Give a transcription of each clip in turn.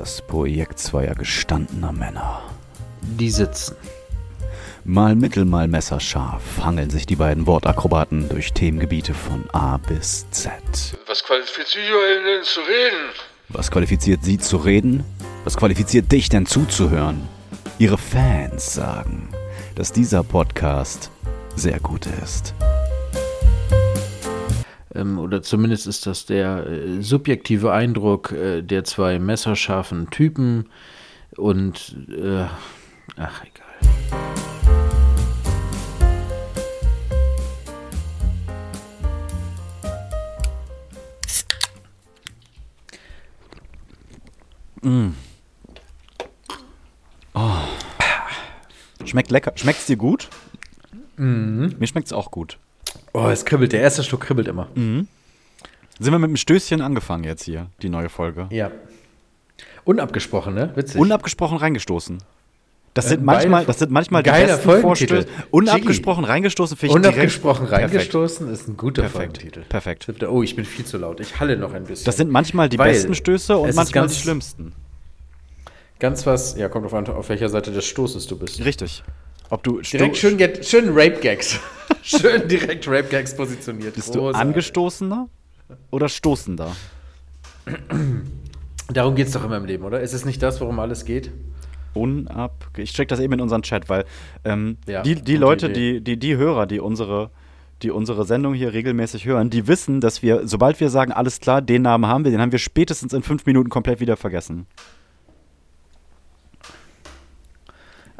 Das Projekt zweier gestandener Männer. Die sitzen. Mal mittel, mal messerscharf hangeln sich die beiden Wortakrobaten durch Themengebiete von A bis Z. Was qualifiziert euch denn zu reden? Was qualifiziert sie zu reden? Was qualifiziert dich denn zuzuhören? Ihre Fans sagen, dass dieser Podcast sehr gut ist. Ähm, oder zumindest ist das der äh, subjektive Eindruck äh, der zwei messerscharfen Typen. Und, äh, ach, egal. Schmeckt lecker. Schmeckt's dir gut? Mir schmeckt's auch gut. Oh, es kribbelt. Der erste Schluck kribbelt immer. Sind wir mit einem Stößchen angefangen jetzt hier, die neue Folge? Ja. Unabgesprochen, ne? Witzig. Unabgesprochen reingestoßen. Das sind Äh, manchmal, das sind manchmal die besten Folgentitel. Vorstöße. Unabgesprochen reingestoßen finde ich Unabgesprochen direkt reingestoßen ist ein guter Perfekt. Folgentitel. Perfekt. Oh, ich bin viel zu laut. Ich halle noch ein bisschen. Das sind manchmal die Weil besten Stöße und manchmal die schlimmsten. ganz was, ja, kommt auf, an, auf welcher Seite des Stoßes du bist. Richtig. Ob du Direkt schön, schön Rape-Gags. schön direkt Rape-Gags positioniert. bist du Großartig. angestoßener oder stoßender? Darum geht es doch immer im Leben, oder? Ist es nicht das, worum alles geht? Unab. Ich check das eben in unseren Chat, weil ähm, Ja, die, die Leute, Idee. die, die, die Hörer, die unsere, die unsere Sendung hier regelmäßig hören, die wissen, dass wir, sobald wir sagen, alles klar, den Namen haben wir, den haben wir spätestens in fünf Minuten komplett wieder vergessen.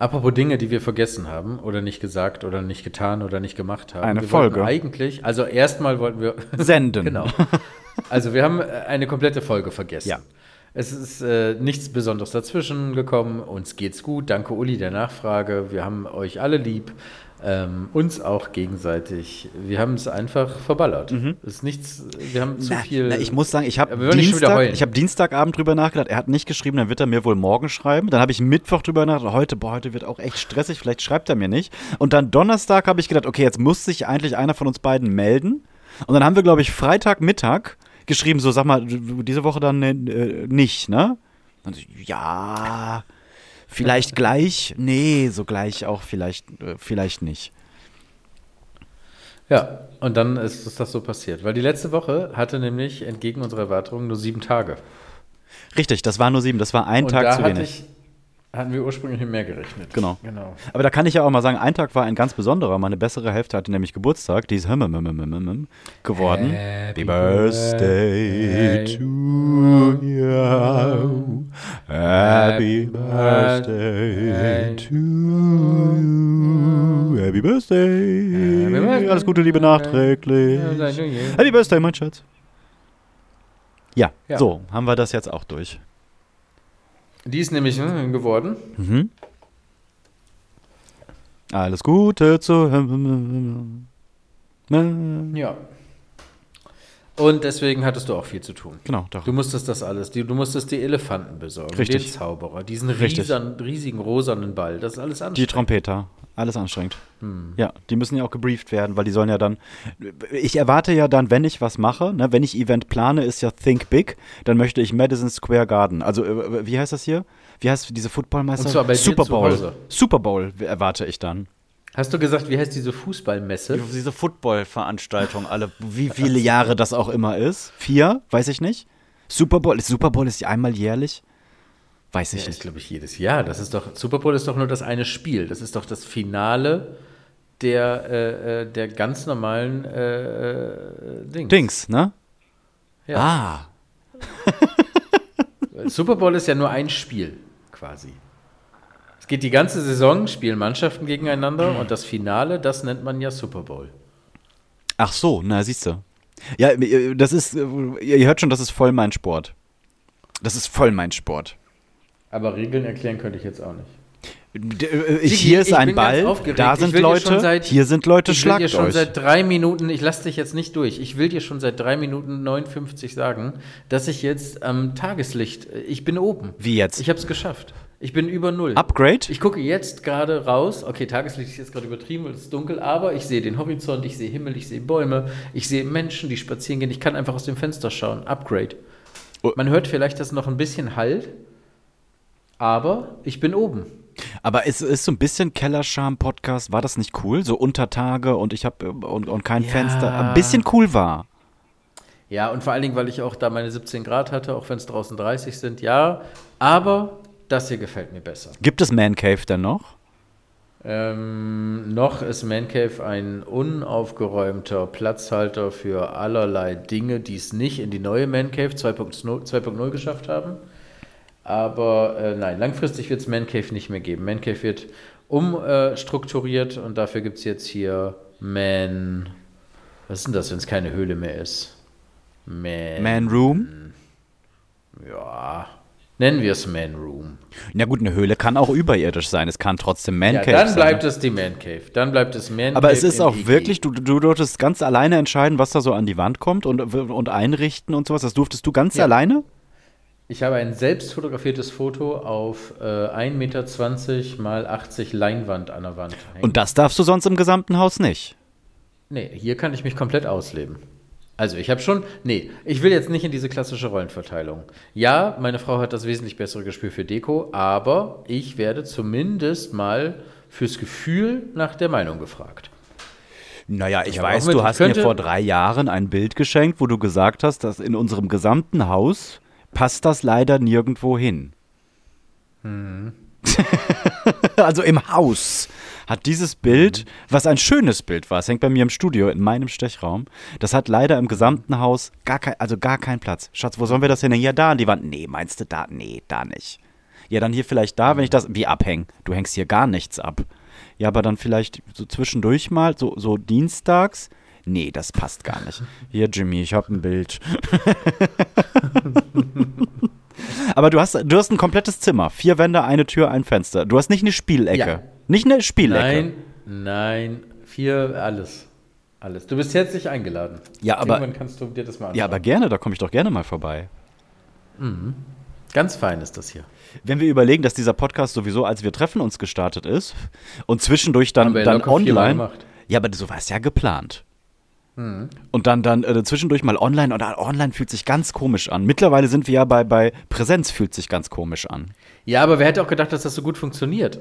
Apropos Dinge, die wir vergessen haben oder nicht gesagt oder nicht getan oder nicht gemacht haben. Eine wir Folge. Eigentlich, also erstmal wollten wir Senden. genau. Also wir haben äh, eine komplette Folge vergessen. Ja. Es ist äh, nichts Besonderes dazwischen gekommen. Uns geht's gut. Danke Uli der Nachfrage. Wir haben euch alle lieb. Ähm, uns auch gegenseitig. Wir haben es einfach verballert. Es ist nichts, wir haben zu Mhm. Na, viel. na, ich muss sagen, ich habe Dienstag, ich hab Dienstagabend drüber nachgedacht. Er hat nicht geschrieben, dann wird er mir wohl morgen schreiben. Dann habe ich Mittwoch drüber nachgedacht. Heute, boah, heute wird auch echt stressig. Vielleicht schreibt er mir nicht. Und dann Donnerstag habe ich gedacht, okay, jetzt muss sich eigentlich einer von uns beiden melden. Und dann haben wir, glaube ich, Freitagmittag geschrieben, so sag mal, diese Woche dann äh, nicht, ne? Und ich, ja, vielleicht gleich. Nee, so gleich auch vielleicht, äh, vielleicht nicht. Ja, und dann ist, ist das so passiert. Weil die letzte Woche hatte nämlich entgegen unserer Erwartungen nur sieben Tage. Richtig, das war nur sieben. Das war ein und Tag da zu wenig. ich, hatten wir ursprünglich mehr gerechnet. Genau. genau. Aber da kann ich ja auch mal sagen, ein Tag war ein ganz besonderer. Meine bessere Hälfte hatte nämlich Geburtstag. Die ist geworden. Happy birthday to you. Happy birthday to you. Happy birthday. Happy birthday. Alles Gute, Liebe nachträglich. Happy Birthday, mein Schatz. Ja, Ja. so, haben wir das jetzt auch durch. Die ist nämlich hm, geworden. Mhm. Alles Gute zu. Ja. Und deswegen hattest du auch viel zu tun. Genau, doch. Du musstest das alles, die, du musstest die Elefanten besorgen, Richtig. den Zauberer, diesen riesen, riesigen rosanen Ball, das ist alles Die anstrengend. Trompeter, alles anstrengend. Hm. Ja, die müssen ja auch gebrieft werden, weil die sollen ja dann. Ich erwarte ja dann, wenn ich was mache, ne, wenn ich Event plane, ist ja Think Big, dann möchte ich Madison Square Garden. Also, äh, wie heißt das hier? Wie heißt diese Footballmeister? Super Bowl. Super Bowl erwarte ich dann. Hast du gesagt, wie heißt diese Fußballmesse? Diese Football-Veranstaltung, alle, wie viele Jahre das auch immer ist. Vier, weiß ich nicht. Super Bowl, Super Bowl ist die einmal jährlich? Weiß ich Ja, ist, nicht. glaube ich, jedes Jahr. Das ist doch, Super Bowl ist doch nur das eine Spiel. Das ist doch das Finale der, äh, äh, der ganz normalen äh, äh, Dings. Dings, ne? Ja. Ah. Super Bowl ist ja nur ein Spiel, quasi. Geht die ganze Saison, spielen Mannschaften gegeneinander und das Finale, das nennt man ja Super Bowl. Ach so, na, siehst du. Ja, äh, das ist, äh, ihr hört schon, das ist voll mein Sport. Das ist voll mein Sport. Aber Regeln erklären könnte ich jetzt auch nicht. Äh, Hier ist ein Ball, da Ich sind will dir schon Leute, seit- hier sind Leute, Ich will dir schon euch. seit drei Minuten, ich lasse dich jetzt nicht durch, ich will dir schon seit drei Minuten 59 sagen, dass ich jetzt am Tageslicht, ich bin oben. Wie jetzt? Ich habe es geschafft. Ich bin über Null. Upgrade? Ich gucke jetzt gerade raus. Okay, Tageslicht ist jetzt gerade übertrieben, weil es ist dunkel, aber ich sehe den Horizont, ich sehe Himmel, ich sehe Bäume, ich sehe Menschen, die spazieren gehen. Ich kann einfach aus dem Fenster schauen. Upgrade. Oh. Man hört vielleicht, dass noch ein bisschen Hall. Aber ich bin oben. Aber es ist so ein bisschen Kellerscham-Podcast, war das nicht cool? So Untertage und ich habe und, und kein Ja. Fenster. Ein bisschen cool war. Ja, und vor allen Dingen, weil ich auch da meine 17 Grad hatte, auch wenn es draußen 30 sind, ja. Aber das hier gefällt mir besser. Gibt es Man Cave denn noch? Ähm, noch ist Man Cave ein unaufgeräumter Platzhalter für allerlei Dinge, die es nicht in die neue Man Cave 2.0 2.0 geschafft haben. Aber äh, nein, langfristig wird es Man Cave nicht mehr geben. Man Cave wird umstrukturiert und dafür gibt es jetzt hier Man. Was ist denn das, wenn es keine Höhle mehr ist? Man. Man Room? Ja. Nennen wir es Man Room. Na gut, eine Höhle kann auch überirdisch sein. Es kann trotzdem Man Ja, Cave dann sein. bleibt es die Man Cave. Dann bleibt es Man Aber Cave. es ist auch EG. wirklich, du, du durftest ganz alleine entscheiden, was da so an die Wand kommt und, und einrichten und sowas. Das durftest du ganz Ja. alleine? Ich habe ein selbst fotografiertes Foto auf äh, 1,20 Meter mal 80 Leinwand an der Wand hängen. Und das darfst du sonst im gesamten Haus nicht. nee, hier kann ich mich komplett ausleben. Also ich habe schon, nee, ich will jetzt nicht in diese klassische Rollenverteilung. Ja, meine Frau hat das wesentlich bessere Gespür für Deko, aber ich werde zumindest mal fürs Gefühl nach der Meinung gefragt. Naja, ich Ja, aber weiß, mit- du hast mir vor drei Jahren ein Bild geschenkt, wo du gesagt hast, dass in unserem gesamten Haus passt das leider nirgendwo hin. Mhm. also im Haus hat dieses Bild, was ein schönes Bild war, es hängt bei mir im Studio, in meinem Stechraum, das hat leider im gesamten Haus gar kein, also gar keinen Platz. Schatz, wo sollen wir das hinhängen? Ja, da an die Wand. Nee, meinst du da? Nee, da nicht. Ja, dann hier vielleicht da, wenn ich das, wie abhängen? Du hängst hier gar nichts ab. Ja, aber dann vielleicht so zwischendurch mal, so, so dienstags. Nee, das passt gar nicht. Hier, Jimmy, ich habe ein Bild. aber du hast, du hast ein komplettes Zimmer. Vier Wände, eine Tür, ein Fenster. Du hast nicht eine Spielecke. Ja. Nicht eine Spielecke. Nein, nein, vier, alles. Alles. Du bist herzlich eingeladen. Ja, aber- Irgendwann kannst du dir das mal anschauen. Ja, aber gerne, da komme ich doch gerne mal vorbei. Ganz fein ist das hier. Wenn wir überlegen, dass dieser Podcast sowieso, als wir treffen uns gestartet ist und zwischendurch dann, dann online. Ja, aber so war es ja geplant. Und dann, dann äh, zwischendurch mal online und online fühlt sich ganz komisch an. Mittlerweile sind wir ja bei, bei Präsenz fühlt sich ganz komisch an. Ja, aber wer hätte auch gedacht, dass das so gut funktioniert?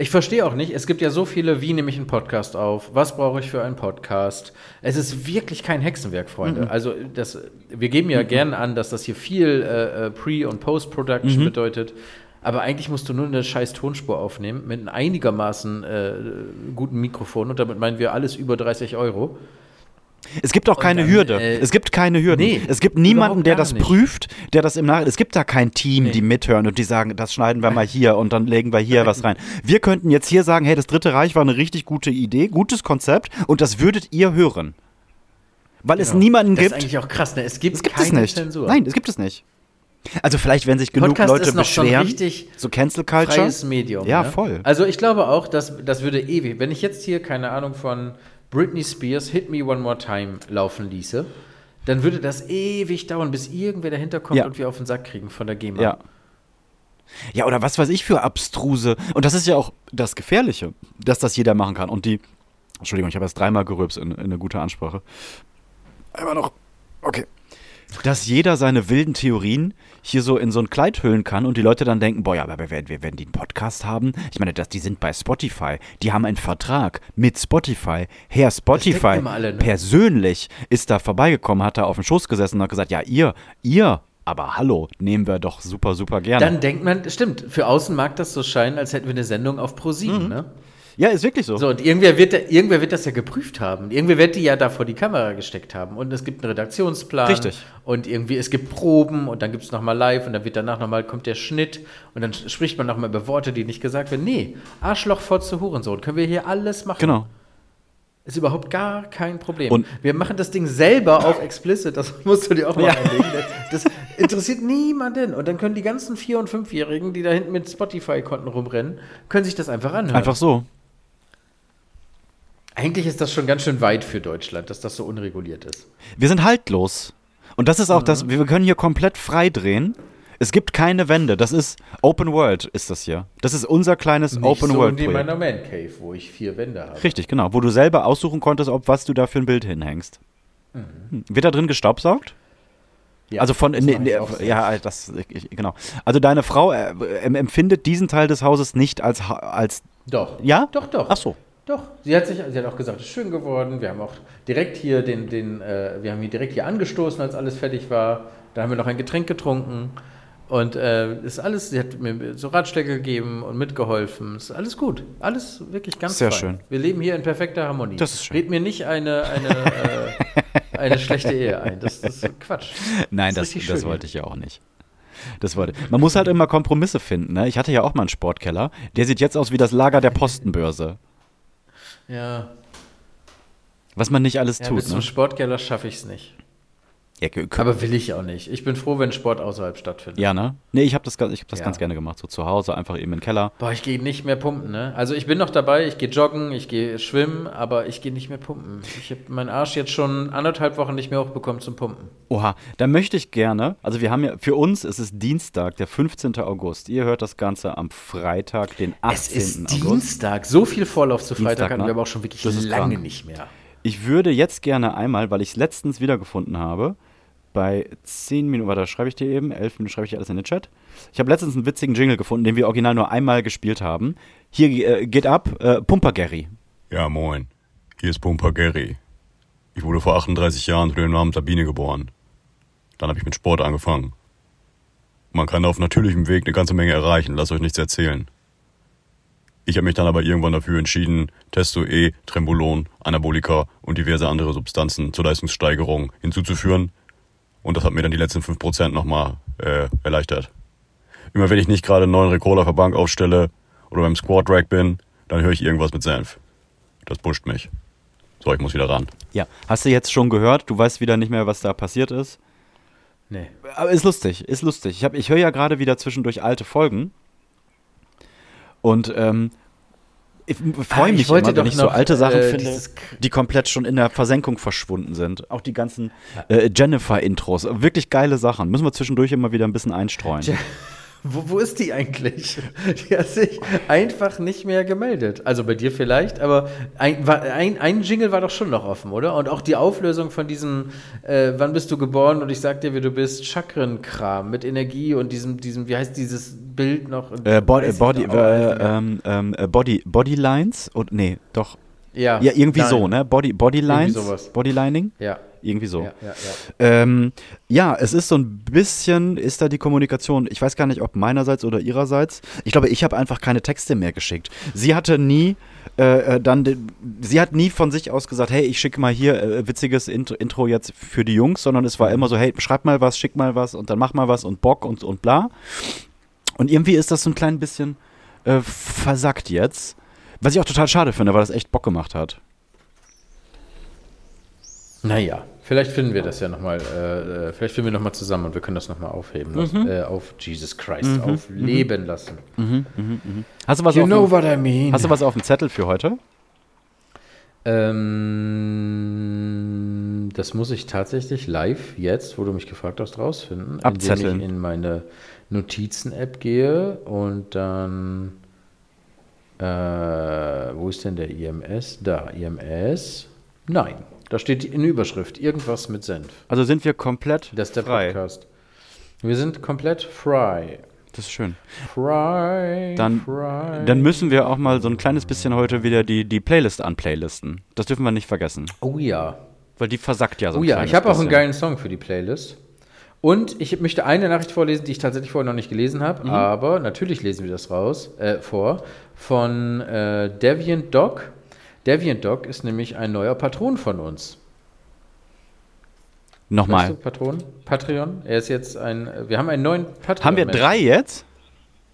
Ich verstehe auch nicht, es gibt ja so viele, wie nehme ich einen Podcast auf? Was brauche ich für einen Podcast? Es ist wirklich kein Hexenwerk, Freunde. Also das, wir geben ja gern an, dass das hier viel äh, äh, Pre- und Post-Production bedeutet. Aber eigentlich musst du nur eine scheiß Tonspur aufnehmen mit einem einigermaßen äh, guten Mikrofon und damit meinen wir alles über 30 Euro. Es gibt auch keine dann, Hürde. äh, es gibt keine Hürden. nee, es gibt niemanden, der das nicht. prüft, der das im Nach. Es gibt da kein Team, Nee. die mithören und die sagen, das schneiden wir mal hier und dann legen wir hier was rein. Wir könnten jetzt hier sagen, hey, das Dritte Reich war eine richtig gute Idee, gutes Konzept und das würdet ihr hören. Weil es Genau. niemanden das gibt. ist eigentlich auch krass, ne? Es gibt, Es gibt keine es nicht. Zensur. Nein, es gibt es nicht. Also vielleicht, wenn sich genug Podcast Leute beschweren, richtig so Cancel Culture. freies Medium. Ja, ne? voll. Also ich glaube auch, dass das würde ewig, wenn ich jetzt hier, keine Ahnung, von Britney Spears Hit Me One More Time laufen ließe, dann würde das ewig dauern, bis irgendwer dahinter kommt Ja. und wir auf den Sack kriegen von der GEMA. Ja. Ja, oder was weiß ich für abstruse. Und das ist ja auch das Gefährliche, dass das jeder machen kann. Und die. Entschuldigung, ich habe erst dreimal gerülpst in, in eine gute Ansprache. Einmal noch. Okay. Dass jeder seine wilden Theorien hier so in so ein Kleid hüllen kann und die Leute dann denken, boah, ja, aber wenn, wir- wenn die einen Podcast haben, ich meine, das, die sind bei Spotify, die haben einen Vertrag mit Spotify. Herr Spotify alle, ne? persönlich ist da vorbeigekommen, hat da auf dem Schoß gesessen und hat gesagt, ja, ihr, ihr, aber hallo, nehmen wir doch super, super gerne. Dann denkt man, stimmt, für außen mag das so scheinen, als hätten wir eine Sendung auf ProSieben, Mhm. ne? Ja, ist wirklich so. So, und irgendwer wird, irgendwer wird das ja geprüft haben. Irgendwer wird die ja da vor die Kamera gesteckt haben. Und es gibt einen Redaktionsplan. Richtig. Und irgendwie, es gibt Proben und dann gibt es nochmal live und dann wird danach nochmal, kommt der Schnitt und dann spricht man nochmal über Worte, die nicht gesagt werden. Nee, Arschloch, Fotze, Hurensohn, können wir hier alles machen. Genau. Ist überhaupt gar kein Problem. Und- wir machen das Ding selber auf explicit, das musst du dir auch mal Ja. einlegen. Das interessiert niemanden. Und dann können die ganzen Vier- und Fünfjährigen, die da hinten mit Spotify-Konten rumrennen, können sich das einfach anhören. Einfach so. Eigentlich ist das schon ganz schön weit für Deutschland, dass das so unreguliert ist. Wir sind haltlos. Und das ist auch Mhm. das, wir können hier komplett frei drehen. Es gibt keine Wände. Das ist Open World, ist das hier. Das ist unser kleines Open so World Projekt. meiner Man Cave, wo ich vier Wände habe. Richtig, genau. Wo du selber aussuchen konntest, ob was du da für ein Bild hinhängst. Mhm. Hm. Wird da drin gestaubsaugt? Ja, also von, das auch sehr. ja, das, ich- genau. Also deine Frau äh, em- empfindet diesen Teil des Hauses nicht als, als Doch. Ja? Doch, doch. Ach so. Doch. Sie hat sich, sie hat auch gesagt, es ist schön geworden. Wir haben auch direkt hier den, den, äh, wir haben hier direkt hier angestoßen, als alles fertig war. Da haben wir noch ein Getränk getrunken. Und äh, ist alles, sie hat mir so Ratschläge gegeben und mitgeholfen. Ist alles gut. Alles wirklich ganz Sehr fein. schön. Wir leben hier in perfekter Harmonie. Das ist schön. Red mir nicht eine, eine, äh, eine schlechte Ehe ein. Das, das ist Quatsch. Nein, das, das schön wollte ich ja auch nicht. Das wollte. Man muss halt immer Kompromisse finden. Ne? Ich hatte ja auch mal einen Sportkeller. Der sieht jetzt aus wie das Lager der Postenbörse. Ja, Was man nicht alles ja tut. bis Ne? zum Sportkeller schaffe ich es nicht. Ja, Aber will ich auch nicht. Ich bin froh, wenn Sport außerhalb stattfindet. ja, ne? Nee, ich habe das, ganz- ich hab das Ja. ganz gerne gemacht. So zu Hause, einfach eben im Keller. Boah, ich gehe nicht mehr pumpen, ne? Also ich bin noch dabei, ich gehe joggen, ich gehe schwimmen, aber ich gehe nicht mehr pumpen. Ich habe meinen Arsch jetzt schon anderthalb Wochen nicht mehr hochbekommen zum Pumpen. Oha, da möchte ich gerne, also wir haben ja, für uns ist es Dienstag, der 15. August. Ihr hört das Ganze am Freitag, den 18. August. Dienstag. So viel Vorlauf zu Dienstag, Freitag hatten ne? wir aber auch schon wirklich Das ist lange krank. nicht mehr. Ich würde jetzt gerne einmal, weil ich es letztens wiedergefunden habe, bei 10 Minuten, warte, schreibe ich dir eben, 11 Minuten schreibe ich dir alles in den Chat. Ich habe letztens einen witzigen Jingle gefunden, den wir original nur einmal gespielt haben. Hier äh, geht ab, äh, Pumper Gary. Ja, moin. Hier ist Pumper Gary. Ich wurde vor 38 Jahren unter dem Namen Sabine geboren. Dann habe ich mit Sport angefangen. Man kann auf natürlichem Weg eine ganze Menge erreichen, lasst euch nichts erzählen. Ich habe mich dann aber irgendwann dafür entschieden, Testo E, Trembolon, Anabolika und diverse andere Substanzen zur Leistungssteigerung hinzuzuführen. Und das hat mir dann die letzten 5% nochmal äh, erleichtert. Immer wenn ich nicht gerade einen neuen Rekord auf der Bank aufstelle oder beim Squat Rack bin, dann höre ich irgendwas mit Senf. Das pusht mich. So, ich muss wieder ran. Ja, hast du jetzt schon gehört? Du weißt wieder nicht mehr, was da passiert ist. Nee. Aber ist lustig, ist lustig. Ich, hab- ich höre ja gerade wieder zwischendurch alte Folgen. Und ähm, ich freue Ah, ich mich wollte immer, wenn ich so alte Sachen äh, finde, die komplett schon in der Versenkung verschwunden sind. Auch die ganzen äh, Jennifer-Intros. Wirklich geile Sachen. Müssen wir zwischendurch immer wieder ein bisschen einstreuen. Wo, wo ist die eigentlich? Die hat sich einfach nicht mehr gemeldet. Also bei dir vielleicht, aber ein, ein, ein Jingle war doch schon noch offen, oder? Und auch die Auflösung von diesem, äh, wann bist du geboren und ich sag dir, wie du bist, Chakrenkram mit Energie und diesem, diesem wie heißt dieses Bild noch? Äh, Bo Body, äh, mehr. ähm, ähm, äh, Body, Bodylines? Und, nee, doch. ja, Ja, irgendwie nein. so, ne? Body, Bodylines? Bodylining? Ja, Irgendwie so. ja, ja, ja. Ähm, ja, es ist so ein bisschen, ist da die Kommunikation, ich weiß gar nicht, ob meinerseits oder ihrerseits. Ich glaube, ich habe einfach keine Texte mehr geschickt. Sie hatte nie, äh, äh, dann, sie hat nie von sich aus gesagt, hey, ich schicke mal hier äh, witziges Intro, Intro jetzt für die Jungs, sondern es war immer so, hey, schreib mal was, schick mal was und dann mach mal was und Bock und, und bla. Und irgendwie ist das so ein klein bisschen äh, versackt jetzt. Was ich auch total schade finde, weil das echt Bock gemacht hat. Naja, vielleicht finden wir das ja nochmal, äh, äh, vielleicht finden wir nochmal zusammen und wir können das nochmal aufheben lassen, Mhm. äh, auf Jesus Christ, aufleben lassen. Hast du was, You auf, know dem, what I mean. hast du was auf dem Zettel für heute? Ähm, das muss ich tatsächlich live jetzt, wo du mich gefragt hast, rausfinden. Indem Abzetteln. ich in meine Notizen-App gehe und dann. Äh, wo ist denn der IMS? Da, IMS. Nein, da steht in Überschrift irgendwas mit Senf. Also sind wir komplett Das ist der frei. Podcast. Wir sind komplett frei. Das ist schön. Frei. Dann, frei. dann müssen wir auch mal so ein kleines bisschen heute wieder die, die Playlist anplaylisten. Das dürfen wir nicht vergessen. oh ja. Weil die versackt ja so ein Oh ja, ich habe auch einen geilen Song für die Playlist. Und ich möchte eine Nachricht vorlesen, die ich tatsächlich vorher noch nicht gelesen habe, Mhm. aber natürlich lesen wir das raus, äh, vor, von äh, Deviant Dog. Deviant Dog ist nämlich ein neuer Patron von uns. Weißt du, Nochmal. Patron? Patreon? Er ist jetzt ein, wir haben einen neuen Patreon. Haben wir drei jetzt?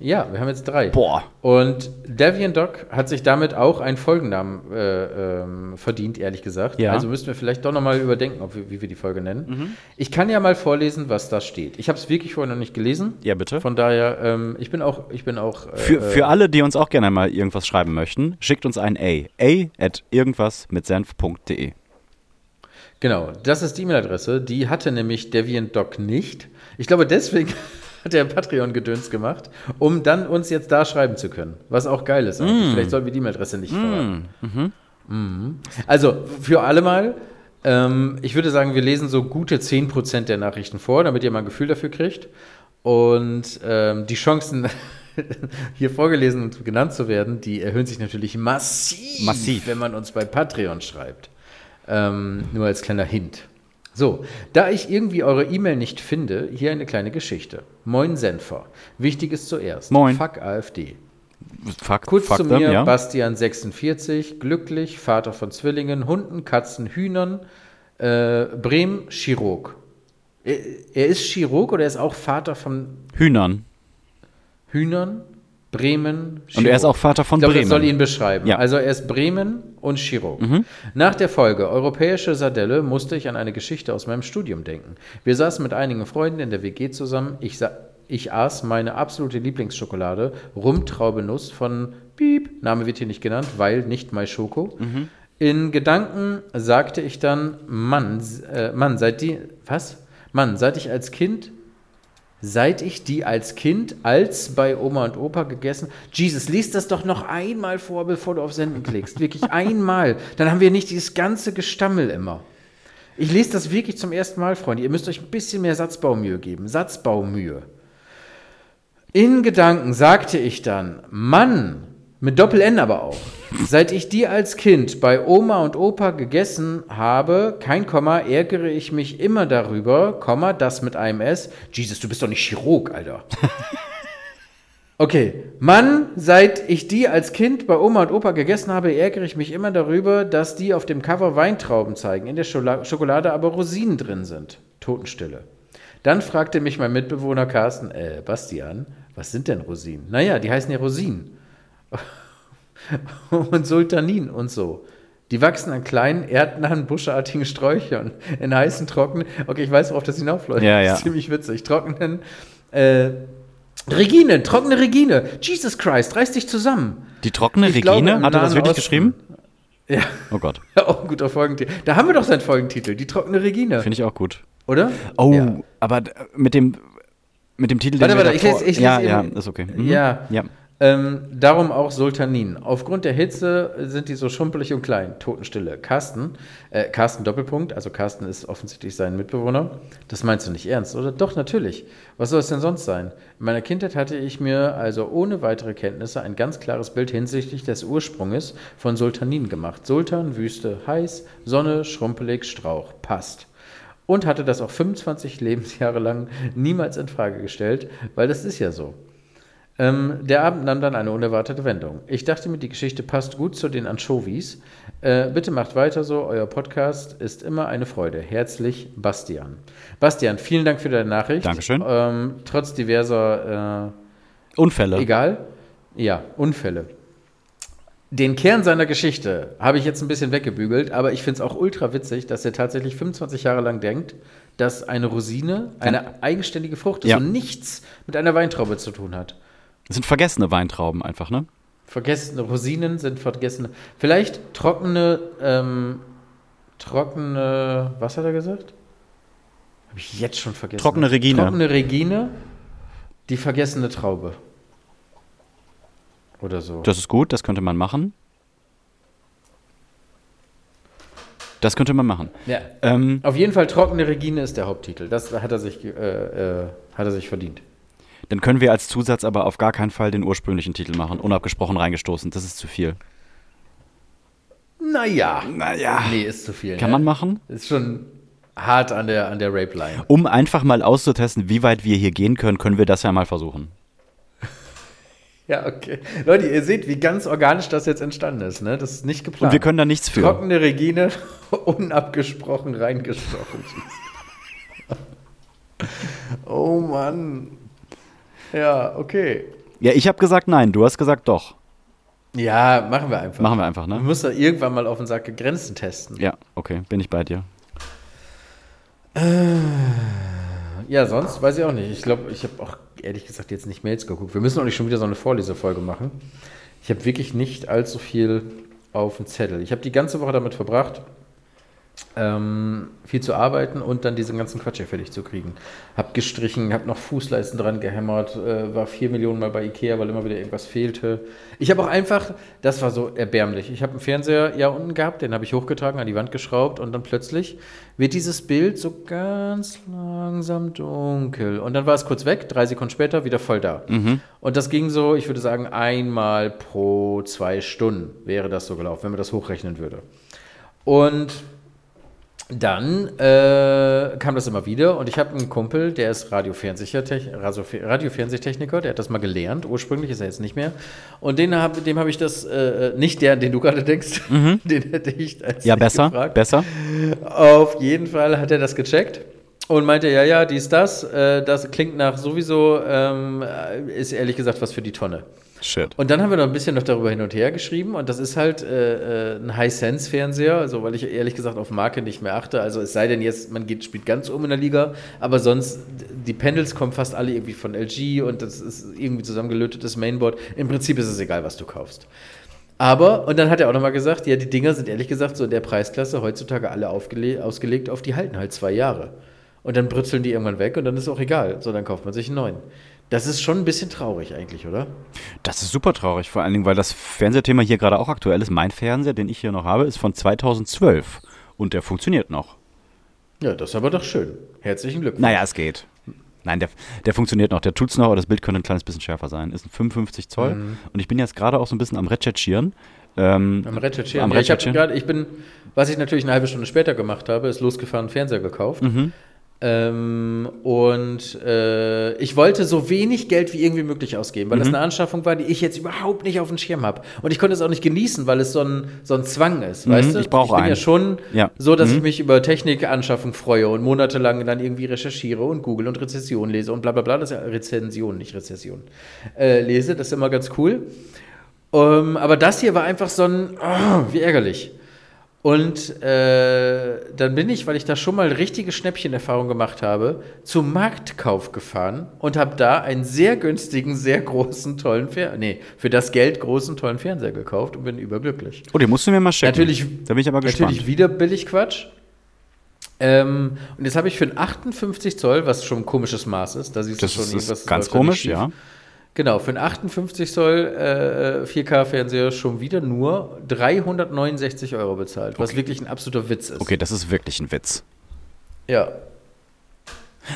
Ja, wir haben jetzt drei. Boah. Und Deviant Dog hat sich damit auch einen Folgennamen äh, ähm, verdient, ehrlich gesagt. Ja. Also müssten wir vielleicht doch nochmal überdenken, ob wir, wie wir die Folge nennen. Mhm. Ich kann ja mal vorlesen, was da steht. Ich habe es wirklich vorher noch nicht gelesen. Ja, bitte. Von daher, ähm, ich bin auch, ich bin auch. Äh, Für, für alle, die uns auch gerne mal irgendwas schreiben möchten, schickt uns ein A. A at irgendwas mit senf.de. Genau, das ist die E-Mail-Adresse. Die hatte nämlich Deviant Dog nicht. Ich glaube, deswegen hat er Patreon-Gedöns gemacht, um dann uns jetzt da schreiben zu können. Was auch geil ist. eigentlich. Vielleicht sollten wir die E-Mail-Adresse nicht verraten. Mhm. Also, für alle mal, Ähm, ich würde sagen, wir lesen so gute 10% der Nachrichten vor, damit ihr mal ein Gefühl dafür kriegt. Und ähm, die Chancen, hier vorgelesen und genannt zu werden, die erhöhen sich natürlich massiv, Massiv. wenn man uns bei Patreon schreibt. Ähm, nur als kleiner Hint. So, da ich irgendwie eure E-Mail nicht finde, hier eine kleine Geschichte. Moin Senfer. Wichtiges zuerst. Moin. Fuck AfD. Fuck, Kurz fuck zu them, mir, ja. Bastian 46, glücklich, Vater von Zwillingen, Hunden, Katzen, Hühnern, äh, Bremen, Chirurg. Er, er ist Chirurg oder er ist auch Vater von Hühnern. Hühnern, Bremen, Chirurg. Und er ist auch Vater von ich glaube, Bremen. Das soll ihn beschreiben. Ja. Mhm. Also er ist Bremen und Chirurg. Nach der Folge Europäische Sardelle musste ich an eine Geschichte aus meinem Studium denken. Wir saßen mit einigen Freunden in der WG zusammen. Ich, sa ich aß meine absolute Lieblingsschokolade, Rumtraubenuss von Piep, Name wird hier nicht genannt, weil nicht My Schoko. Mhm. In Gedanken sagte ich dann, Mann, äh, Mann, seit die, was? Mann, seit ich als Kind Seit ich die als Kind, als bei Oma und Opa gegessen. Jesus, lies das doch noch einmal vor, bevor du auf Senden klickst. Wirklich einmal. Dann haben wir nicht dieses ganze Gestammel immer. Ich lese das wirklich zum ersten Mal, Freunde. Ihr müsst euch ein bisschen mehr Satzbaumühe geben. Satzbaumühe. In Gedanken sagte ich dann, Mann, mit Doppel-N aber auch. Seit ich die als Kind bei Oma und Opa gegessen habe, kein Komma, ärgere ich mich immer darüber, Komma, das mit einem S. Jesus, du bist doch nicht Chirurg, Alter. Okay, Mann, seit ich die als Kind bei Oma und Opa gegessen habe, ärgere ich mich immer darüber, dass die auf dem Cover Weintrauben zeigen, in der Schokolade aber Rosinen drin sind. Totenstille. Dann fragte mich mein Mitbewohner Carsten, äh, Bastian, was sind denn Rosinen? Naja, die heißen ja Rosinen. und Sultanin und so. Die wachsen an kleinen, erdnahen, buschartigen Sträuchern, in heißen, trockenen, okay, ich weiß, worauf das hinaufläuft, Ja, das ja. ist ziemlich witzig, trockenen, äh, Regine, trockene Regine, Jesus Christ, reiß dich zusammen. Die trockene Ich Regine? glaube, Hat er das wirklich Osten. geschrieben? Ja, Oh Gott. auch ein guter Folgentitel. Da haben wir doch seinen Folgentitel, die trockene Regine, Finde ich auch gut. oder? Oh, Ja. aber mit dem, mit dem Titel, Warte, wir warte, ich lese, ich lese Ja, eben- ja, ist okay. Mhm. Ja. Ja. Ähm, darum auch Sultanin. Aufgrund der Hitze sind die so schumpelig und klein. Totenstille. Carsten, äh, Carsten Doppelpunkt, also Carsten ist offensichtlich sein Mitbewohner. Das meinst du nicht ernst, oder? Doch, natürlich. Was soll es denn sonst sein? In meiner Kindheit hatte ich mir also ohne weitere Kenntnisse ein ganz klares Bild hinsichtlich des Ursprunges von Sultanin gemacht. Sultan, Wüste, heiß, Sonne, schrumpelig, Strauch. Passt. Und hatte das auch 25 Lebensjahre lang niemals in Frage gestellt, weil das ist ja so. Ähm, der Abend nahm dann eine unerwartete Wendung. Ich dachte mir, die Geschichte passt gut zu den Anchovies. Äh, bitte macht weiter so, euer Podcast ist immer eine Freude. Herzlich, Bastian. Bastian, vielen Dank für deine Nachricht. Dankeschön. Ähm, trotz diverser, Unfälle. äh, egal, ja, Unfälle. Den Kern seiner Geschichte habe ich jetzt ein bisschen weggebügelt, aber ich finde es auch ultra witzig, dass er tatsächlich 25 Jahre lang denkt, dass eine Rosine eine eigenständige Frucht ist Ja. und nichts mit einer Weintraube zu tun hat. Das sind vergessene Weintrauben einfach, ne? Vergessene Rosinen sind vergessene. Vielleicht trockene, ähm, trockene, was hat er gesagt? Habe ich jetzt schon vergessen. Trockene Regine. Trockene Regine, die vergessene Traube. Oder so. Das ist gut, das könnte man machen. Das könnte man machen. ja. Ähm, Auf jeden Fall trockene Regine ist der Haupttitel. Das hat er sich, äh, äh, hat er sich verdient. Dann können wir als Zusatz aber auf gar keinen Fall den ursprünglichen Titel machen. Unabgesprochen reingestoßen. Das ist zu viel. Naja. Naja. Nee, ist zu viel. Kann ne? man machen? Ist schon hart an der, an der Rape-Line. Um einfach mal auszutesten, wie weit wir hier gehen können, können wir das ja mal versuchen. Ja, okay. Leute, ihr seht, wie ganz organisch das jetzt entstanden ist, ne? Das ist nicht geplant. Und wir können da nichts für. Trockene Regine, unabgesprochen reingesprochen. oh Mann. Ja, okay. Ja, ich habe gesagt nein, du hast gesagt doch. Ja, machen wir einfach. Machen wir einfach, ne? muss da irgendwann mal auf den Sack Grenzen testen. Ja, okay, bin ich bei dir. Ja, sonst weiß ich auch nicht. Ich glaube, ich habe auch ehrlich gesagt jetzt nicht Mails geguckt. Wir müssen auch nicht schon wieder so eine Vorlesefolge machen. Ich habe wirklich nicht allzu viel auf dem Zettel. Ich habe die ganze Woche damit verbracht, ähm, viel zu arbeiten und dann diesen ganzen Quatsch hier fertig zu kriegen. Hab gestrichen, hab noch Fußleisten dran gehämmert, äh, war vier Millionen Mal bei Ikea, weil immer wieder irgendwas fehlte. Ich habe auch einfach, das war so erbärmlich, ich habe einen Fernseher ja unten gehabt, den habe ich hochgetragen, an die Wand geschraubt und dann plötzlich wird dieses Bild so ganz langsam dunkel. Und dann war es kurz weg, drei Sekunden später wieder voll da. Und das ging so, ich würde sagen, einmal pro zwei Stunden wäre das so gelaufen, wenn man das hochrechnen würde. Und dann äh, kam das immer wieder und ich habe einen Kumpel, der ist Radio-Fernsehtech- Radio- Radio-Fernsehtechniker, der hat das mal gelernt, ursprünglich ist er jetzt nicht mehr. Und den hab, dem habe ich das, äh, nicht der, an den du gerade denkst, den hätte ich als Mhm. Ja, besser, gefragt. besser. Auf jeden Fall hat er das gecheckt und meinte, ja, ja, dies, das, äh, das klingt nach sowieso, ähm, ist ehrlich gesagt was für die Tonne. Shit. Und dann haben wir noch ein bisschen noch darüber hin und her geschrieben und das ist halt äh, äh, ein High-Sense-Fernseher, also weil ich ehrlich gesagt auf Marke nicht mehr achte. Also es sei denn jetzt, man geht, spielt ganz oben in der Liga, aber sonst, die Pendels kommen fast alle irgendwie von LG und das ist irgendwie zusammengelötetes Mainboard. Im Prinzip ist es egal, was du kaufst. Aber, und dann hat er auch nochmal gesagt, ja, die Dinger sind ehrlich gesagt so in der Preisklasse heutzutage alle ausgelegt auf, die halten halt zwei Jahre. Und dann brützeln die irgendwann weg und dann ist auch egal. So, dann kauft man sich einen neuen. Das ist schon ein bisschen traurig eigentlich, oder? Das ist super traurig, vor allen Dingen, weil das Fernsehthema hier gerade auch aktuell ist. Mein Fernseher, den ich hier noch habe, ist von 2012 und der funktioniert noch. Ja, das ist aber doch schön. Herzlichen Glückwunsch. Naja, es geht. Nein, der, der funktioniert noch. Der tut's noch, aber das Bild könnte ein kleines bisschen schärfer sein. Ist ein 55 Zoll und ich bin jetzt gerade auch so ein bisschen am Recherchieren. Ähm, Am Recherchieren. Am ja, ich, Recherchieren. grad, ich bin, was ich natürlich eine halbe Stunde später gemacht habe, ist losgefahren, Fernseher gekauft. Mhm. Ähm, und äh, ich wollte so wenig Geld wie irgendwie möglich ausgeben, weil das Mhm. eine Anschaffung war, die ich jetzt überhaupt nicht auf dem Schirm habe. Und ich konnte es auch nicht genießen, weil es so ein, so ein Zwang ist. Weißt du? ich brauche Ich bin ja einen. schon Ja. so, dass Mhm. ich mich über Technikanschaffung freue und monatelang dann irgendwie recherchiere und Google und Rezession lese und bla bla bla. Das ist ja Rezension, nicht Rezession. Äh, lese, das ist immer ganz cool. Ähm, aber das hier war einfach so ein, oh, wie ärgerlich. Und äh, dann bin ich, weil ich da schon mal richtige Schnäppchenerfahrung gemacht habe, zum Marktkauf gefahren und habe da einen sehr günstigen, sehr großen, tollen Fernseher, nee, für das Geld großen, tollen Fernseher gekauft und bin überglücklich. oh, den musst du mir mal schicken. Natürlich, Da bin ich aber gespannt. natürlich wieder billig Quatsch. Ähm, und jetzt habe ich für einen 58 Zoll, was schon ein komisches Maß ist, da siehst das du schon ist, irgendwas ist ganz komisch, schief. ja. Genau, für einen 58 Zoll äh, 4K-Fernseher schon wieder nur 369 Euro bezahlt, was wirklich ein absoluter Witz ist. Okay, das ist wirklich ein Witz. Ja,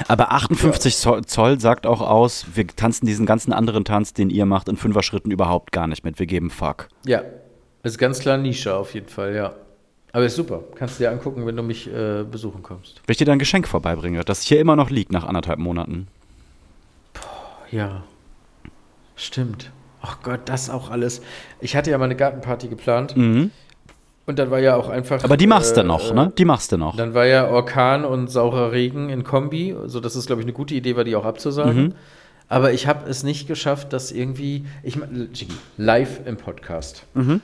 Aber 58 Zoll, Zoll sagt auch aus, wir tanzen diesen ganzen anderen Tanz, den ihr macht, in Fünfer-Schritten überhaupt gar nicht mit. Wir geben Fuck. ja. Ist ganz klar Nische auf jeden Fall, ja. Aber ist super. Kannst du dir angucken, wenn du mich äh, besuchen kommst. Wenn ich dir dann ein Geschenk vorbeibringe, das hier immer noch liegt nach anderthalb Monaten. Ja. Stimmt. Ach Gott, das auch alles. Ich hatte ja mal eine Gartenparty geplant Mhm. und dann war ja auch einfach. Aber die machst du äh, noch, ne? Die machst du noch. Dann war ja Orkan und saurer Regen in Kombi, so dass es, glaube ich, eine gute Idee war, die auch abzusagen. Mhm. Aber ich habe es nicht geschafft, dass irgendwie, ich live im Podcast. Mhm.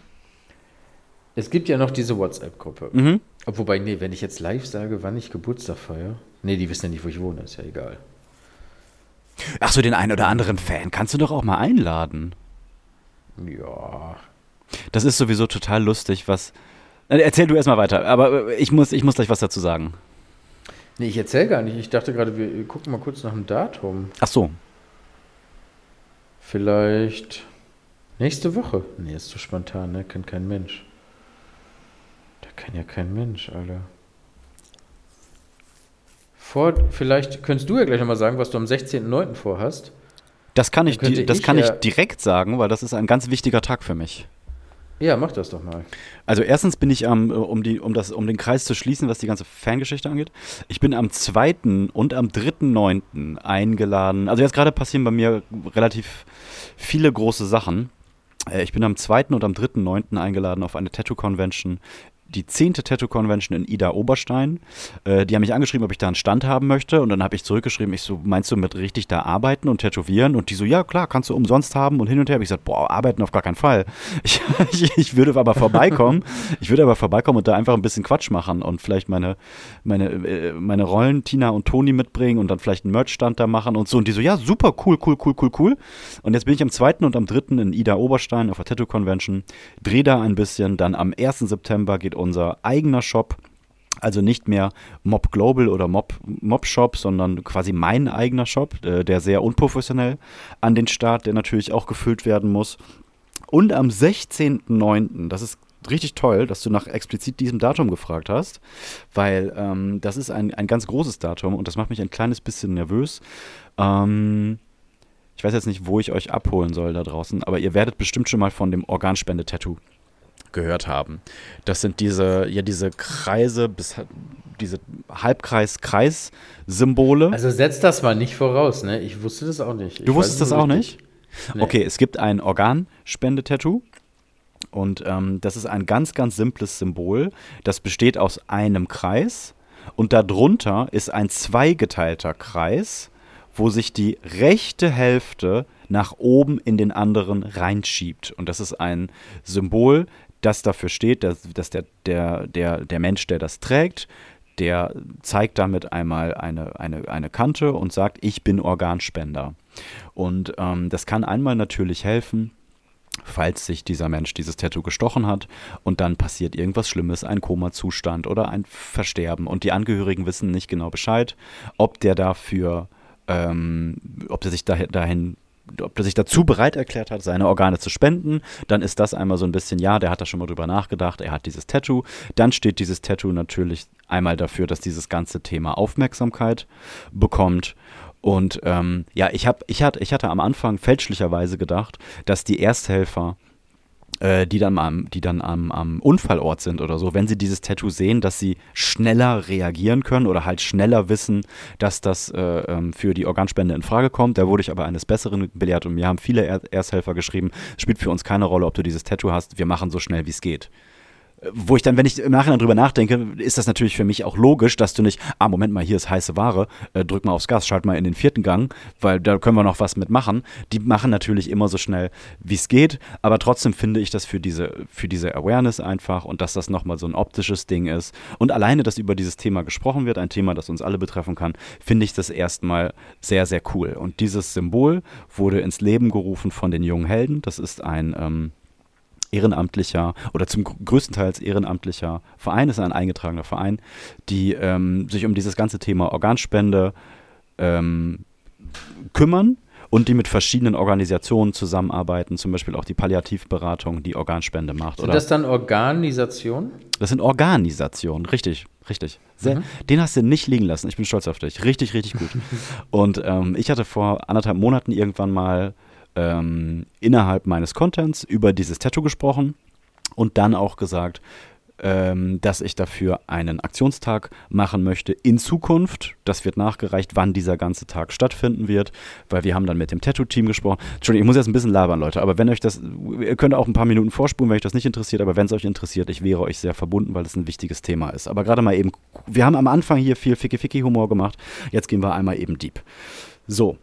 Es gibt ja noch diese WhatsApp-Gruppe. Mhm. Wobei, nee, wenn ich jetzt live sage, wann ich Geburtstag feiere, nee, die wissen ja nicht, wo ich wohne, ist ja egal. Ach so, den einen oder anderen Fan kannst du doch auch mal einladen. Ja. Das ist sowieso total lustig, was. Äh, Erzähl du erstmal weiter, aber äh, ich muss, ich muss gleich was dazu sagen. Nee, ich erzähle gar nicht. Ich dachte gerade, wir gucken mal kurz nach dem Datum. Ach so. Vielleicht nächste Woche. Nee, ist zu spontan, ne? Kann kein Mensch. Da kann ja kein Mensch, Alter. Vor, vielleicht könntest du ja gleich nochmal sagen, was du am 16.09. vorhast. Das kann ich, das ich kann ich direkt sagen, weil das ist ein ganz wichtiger Tag für mich. Ja, mach das doch mal. Also erstens bin ich am, äh, um, die, um, das, um den Kreis zu schließen, was die ganze Fangeschichte angeht, ich bin am 2. und am 3.9. eingeladen. Also jetzt gerade passieren bei mir relativ viele große Sachen. Äh, Ich bin am 2. und am 3.9. eingeladen auf eine Tattoo-Convention. Die 10. Tattoo-Convention in Ida Oberstein. Äh, die haben mich angeschrieben, ob ich da einen Stand haben möchte. Und dann habe ich zurückgeschrieben, ich so, meinst du mit richtig da arbeiten und tätowieren? Und die so, ja klar, kannst du umsonst haben und hin und her. Hab ich gesagt, boah, arbeiten auf gar keinen Fall. Ich, ich, ich würde aber vorbeikommen. ich würde aber vorbeikommen und da einfach ein bisschen Quatsch machen und vielleicht meine, meine, äh, meine Rollen, Tina und Toni mitbringen und dann vielleicht einen Merch-Stand da machen und so. Und die so, ja, super, cool, cool, cool, cool, cool. Und jetzt bin ich am 2. und am 3. in Ida Oberstein auf der Tattoo Convention, dreh da ein bisschen. Dann am 1. September geht unser eigener Shop Also nicht mehr Mob Global oder Mob, Mob Shop, sondern quasi mein eigener Shop, äh, der sehr unprofessionell an den Start, der natürlich auch gefüllt werden muss. Und am 16.09., das ist richtig toll, dass du nach explizit diesem Datum gefragt hast, weil ähm, das ist ein, ein ganz großes Datum und das macht mich ein kleines bisschen nervös. Ähm, ich weiß jetzt nicht, wo ich euch abholen soll da draußen, aber ihr werdet bestimmt schon mal von dem Organspende-Tattoo gehört haben. Das sind diese, ja, diese Kreise, bis, diese Halbkreis-Kreis-Symbole. Also setz das mal nicht voraus, ne? Ich wusste das auch nicht. Ich du wusstest das auch nicht? Nee. Okay, es gibt ein Organspende-Tattoo. Und ähm, das ist ein ganz, ganz simples Symbol. Das besteht aus einem Kreis und darunter ist ein zweigeteilter Kreis, wo sich die rechte Hälfte nach oben in den anderen reinschiebt. Und das ist ein Symbol, das dafür steht, dass, dass der, der, der, der Mensch, der das trägt, der zeigt damit einmal eine, eine, eine Kante und sagt, ich bin Organspender. Und ähm, das kann einmal natürlich helfen, falls sich dieser Mensch dieses Tattoo gestochen hat und dann passiert irgendwas Schlimmes, ein Koma-Zustand oder ein Versterben und die Angehörigen wissen nicht genau Bescheid, ob der dafür, ähm, ob der sich dahin, dahin ob der sich dazu bereit erklärt hat, seine Organe zu spenden, dann ist das einmal so ein bisschen, ja, der hat da schon mal drüber nachgedacht, er hat dieses Tattoo. Dann steht dieses Tattoo natürlich einmal dafür, dass dieses ganze Thema Aufmerksamkeit bekommt. Und ähm, ja, ich, hab, ich, hatte, ich hatte am Anfang fälschlicherweise gedacht, dass die Ersthelfer äh, die dann, am, die dann am, am Unfallort sind oder so, wenn sie dieses Tattoo sehen, dass sie schneller reagieren können oder halt schneller wissen, dass das äh, ähm, für die Organspende in Frage kommt. Da wurde ich aber eines Besseren belehrt und mir haben viele er Ersthelfer geschrieben, es spielt für uns keine Rolle, ob du dieses Tattoo hast, wir machen so schnell wie es geht wo ich dann, wenn ich im Nachhinein drüber nachdenke, ist das natürlich für mich auch logisch, dass du nicht, ah, Moment mal, hier ist heiße Ware, äh, drück mal aufs Gas, schalt mal in den vierten Gang, weil da können wir noch was mitmachen. Die machen natürlich immer so schnell, wie es geht, aber trotzdem finde ich das für diese, für diese Awareness einfach und dass das nochmal so ein optisches Ding ist. Und alleine, dass über dieses Thema gesprochen wird, ein Thema, das uns alle betreffen kann, finde ich das erstmal sehr, sehr cool. Und dieses Symbol wurde ins Leben gerufen von den jungen Helden. Das ist ein, ähm, ehrenamtlicher oder zum größtenteils ehrenamtlicher Verein, ist ein eingetragener Verein, die ähm, sich um dieses ganze Thema Organspende ähm, kümmern und die mit verschiedenen Organisationen zusammenarbeiten, zum Beispiel auch die Palliativberatung, die Organspende macht. Sind oder das dann Organisationen? das sind Organisationen, richtig, richtig. Sehr, Den hast du nicht liegen lassen. Ich bin stolz auf dich. Richtig, richtig gut. Und ähm, ich hatte vor anderthalb Monaten irgendwann mal ähm, innerhalb meines Contents über dieses Tattoo gesprochen und dann auch gesagt, ähm, dass ich dafür einen Aktionstag machen möchte in Zukunft. Das wird nachgereicht, wann dieser ganze Tag stattfinden wird, weil wir haben dann mit dem Tattoo-Team gesprochen. Entschuldigung, ich muss jetzt ein bisschen labern, Leute, aber wenn euch das, ihr könnt auch ein paar Minuten vorspulen, wenn euch das nicht interessiert, aber wenn es euch interessiert, ich wäre euch sehr verbunden, weil es ein wichtiges Thema ist. Aber gerade mal eben, wir haben am Anfang hier viel Ficky-Ficky-Humor gemacht, jetzt gehen wir einmal eben deep. So,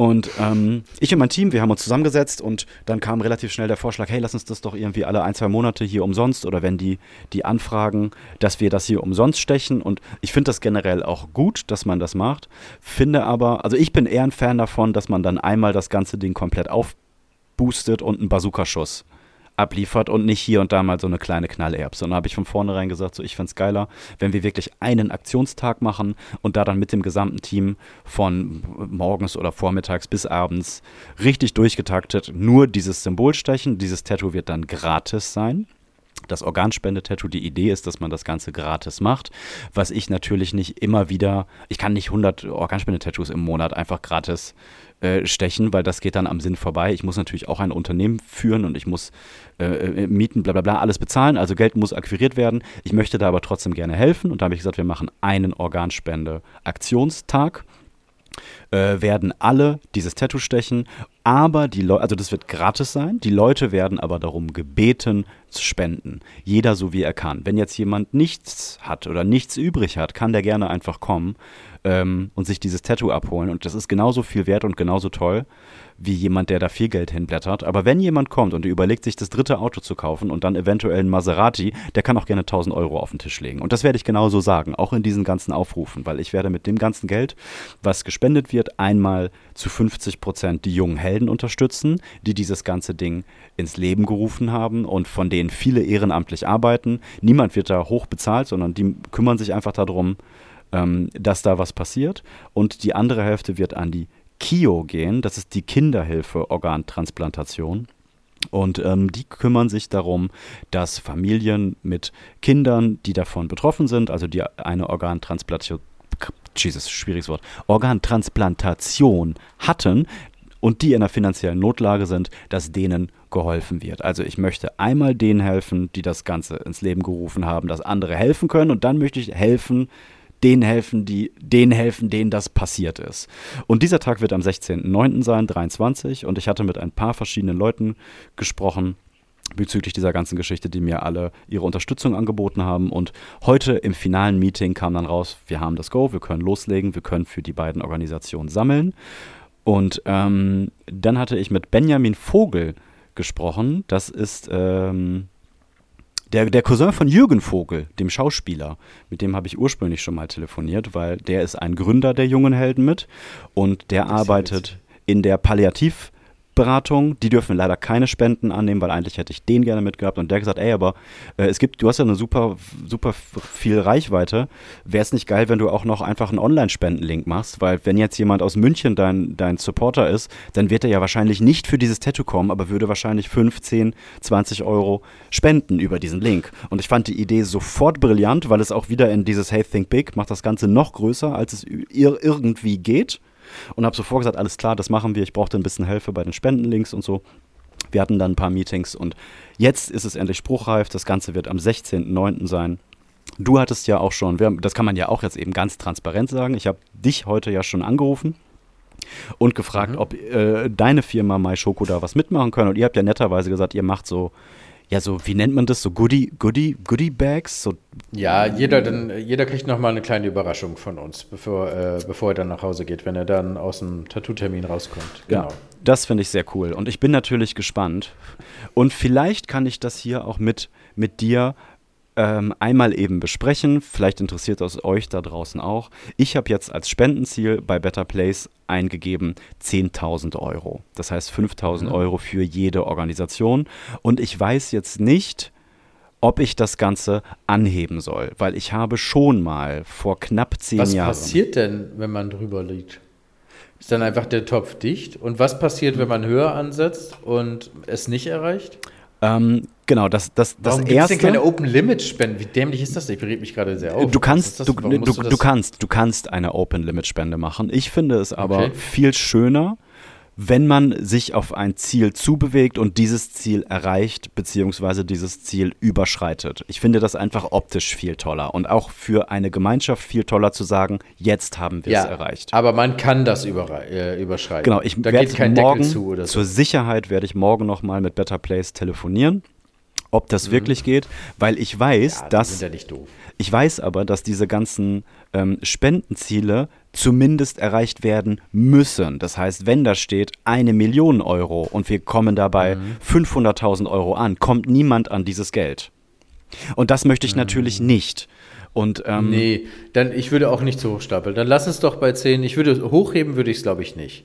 und ähm, ich und mein Team, wir haben uns zusammengesetzt und dann kam relativ schnell der Vorschlag, hey, lass uns das doch irgendwie alle ein, zwei Monate hier umsonst oder wenn die, die anfragen, dass wir das hier umsonst stechen. Und ich finde das generell auch gut, dass man das macht. Finde aber, also ich bin eher ein Fan davon, dass man dann einmal das ganze Ding komplett aufboostet und einen Bazooka-Schuss abliefert und nicht hier und da mal so eine kleine Knallerbse. Und da habe ich von vornherein gesagt, so ich fände es geiler, wenn wir wirklich einen Aktionstag machen und da dann mit dem gesamten Team von morgens oder vormittags bis abends richtig durchgetaktet nur dieses Symbol stechen. Dieses Tattoo wird dann gratis sein. Das Organspende-Tattoo, die Idee ist, dass man das Ganze gratis macht, was ich natürlich nicht immer wieder, ich kann nicht 100 Organspende-Tattoos im Monat einfach gratis äh, stechen, weil das geht dann am Sinn vorbei. Ich muss natürlich auch ein Unternehmen führen und ich muss äh, äh, Mieten, bla bla bla, alles bezahlen. Also Geld muss akquiriert werden. Ich möchte da aber trotzdem gerne helfen und da habe ich gesagt, wir machen einen Organspende-Aktionstag. Äh, werden alle dieses Tattoo stechen, aber die Leute, also das wird gratis sein, die Leute werden aber darum gebeten zu spenden. Jeder so wie er kann. Wenn jetzt jemand nichts hat oder nichts übrig hat, kann der gerne einfach kommen ähm, und sich dieses Tattoo abholen. Und das ist genauso viel wert und genauso toll wie jemand, der da viel Geld hinblättert. Aber wenn jemand kommt und überlegt, sich das dritte Auto zu kaufen und dann eventuell ein Maserati, der kann auch gerne 1000 Euro auf den Tisch legen. Und das werde ich genauso sagen, auch in diesen ganzen Aufrufen, weil ich werde mit dem ganzen Geld, was gespendet wird, einmal zu 50 Prozent die jungen Helden Helden unterstützen, die dieses ganze Ding ins Leben gerufen haben und von denen viele ehrenamtlich arbeiten. Niemand wird da hoch bezahlt, sondern die kümmern sich einfach darum, ähm, dass da was passiert. Und die andere Hälfte wird an die KIO gehen, das ist die Kinderhilfe Organtransplantation. Und ähm, die kümmern sich darum, dass Familien mit Kindern, die davon betroffen sind, also die eine Organtransplantation, Jesus, schwieriges Wort, Organtransplantation hatten und die in einer finanziellen Notlage sind, dass denen geholfen wird. Also ich möchte einmal denen helfen, die das Ganze ins Leben gerufen haben, dass andere helfen können und dann möchte ich helfen, denen helfen, die, denen helfen, denen das passiert ist. Und dieser Tag wird am 16.09. sein, 23. Und ich hatte mit ein paar verschiedenen Leuten gesprochen bezüglich dieser ganzen Geschichte, die mir alle ihre Unterstützung angeboten haben. Und heute im finalen Meeting kam dann raus, wir haben das Go, wir können loslegen, wir können für die beiden Organisationen sammeln. Und ähm, dann hatte ich mit Benjamin Vogel gesprochen. Das ist ähm, der, der Cousin von Jürgen Vogel, dem Schauspieler, mit dem habe ich ursprünglich schon mal telefoniert, weil der ist ein Gründer der jungen Helden mit. Und der arbeitet in der Palliativ- Beratung, die dürfen leider keine Spenden annehmen, weil eigentlich hätte ich den gerne mitgehabt. Und der gesagt, ey, aber äh, es gibt, du hast ja eine super, super viel Reichweite. Wäre es nicht geil, wenn du auch noch einfach einen Online-Spendenlink machst? Weil wenn jetzt jemand aus München dein, dein Supporter ist, dann wird er ja wahrscheinlich nicht für dieses Tattoo kommen, aber würde wahrscheinlich 15, 20 Euro spenden über diesen Link. Und ich fand die Idee sofort brillant, weil es auch wieder in dieses Hey Think Big macht das Ganze noch größer, als es ir irgendwie geht und habe sofort gesagt, alles klar, das machen wir. Ich brauchte ein bisschen Hilfe bei den Spendenlinks und so. Wir hatten dann ein paar Meetings und jetzt ist es endlich spruchreif. Das Ganze wird am 16.09. sein. Du hattest ja auch schon, das kann man ja auch jetzt eben ganz transparent sagen. Ich habe dich heute ja schon angerufen und gefragt, mhm. ob äh, deine Firma MyShoko da was mitmachen kann. Und ihr habt ja netterweise gesagt, ihr macht so ja, so, wie nennt man das? So Goodie, Goodie, Goodie Bags? So ja, jeder, dann, jeder kriegt nochmal eine kleine Überraschung von uns, bevor, äh, bevor er dann nach Hause geht, wenn er dann aus dem Tattoo-Termin rauskommt. Genau. Ja, das finde ich sehr cool. Und ich bin natürlich gespannt. Und vielleicht kann ich das hier auch mit, mit dir ähm, einmal eben besprechen. Vielleicht interessiert das euch da draußen auch. Ich habe jetzt als Spendenziel bei Better Place eingegeben 10.000 Euro. Das heißt 5.000 mhm. Euro für jede Organisation. Und ich weiß jetzt nicht, ob ich das Ganze anheben soll, weil ich habe schon mal vor knapp zehn was Jahren. Was passiert denn, wenn man drüber liegt? Ist dann einfach der Topf dicht? Und was passiert, wenn man höher ansetzt und es nicht erreicht? Ähm, genau, das, das, das Warum erste. denn keine Open Limit Spende? Wie dämlich ist das? Ich berät mich gerade sehr auf. Du kannst, du, du, du, du, kannst, du kannst eine Open Limit Spende machen. Ich finde es aber okay. viel schöner, wenn man sich auf ein Ziel zubewegt und dieses Ziel erreicht, beziehungsweise dieses Ziel überschreitet. Ich finde das einfach optisch viel toller und auch für eine Gemeinschaft viel toller zu sagen, jetzt haben wir es ja, erreicht. Aber man kann das äh, überschreiten. Genau, ich da werde kein morgen, zu so. zur Sicherheit werde ich morgen nochmal mit Better Place telefonieren ob das mhm. wirklich geht, weil ich weiß, ja, dass ja ich weiß aber, dass diese ganzen ähm, Spendenziele zumindest erreicht werden müssen. Das heißt, wenn da steht eine Million Euro und wir kommen dabei mhm. 500.000 Euro an, kommt niemand an dieses Geld. Und das möchte ich mhm. natürlich nicht. Und, ähm, nee, dann ich würde auch nicht zu hoch stapeln. Dann lass es doch bei 10. Ich würde hochheben würde ich es glaube ich nicht.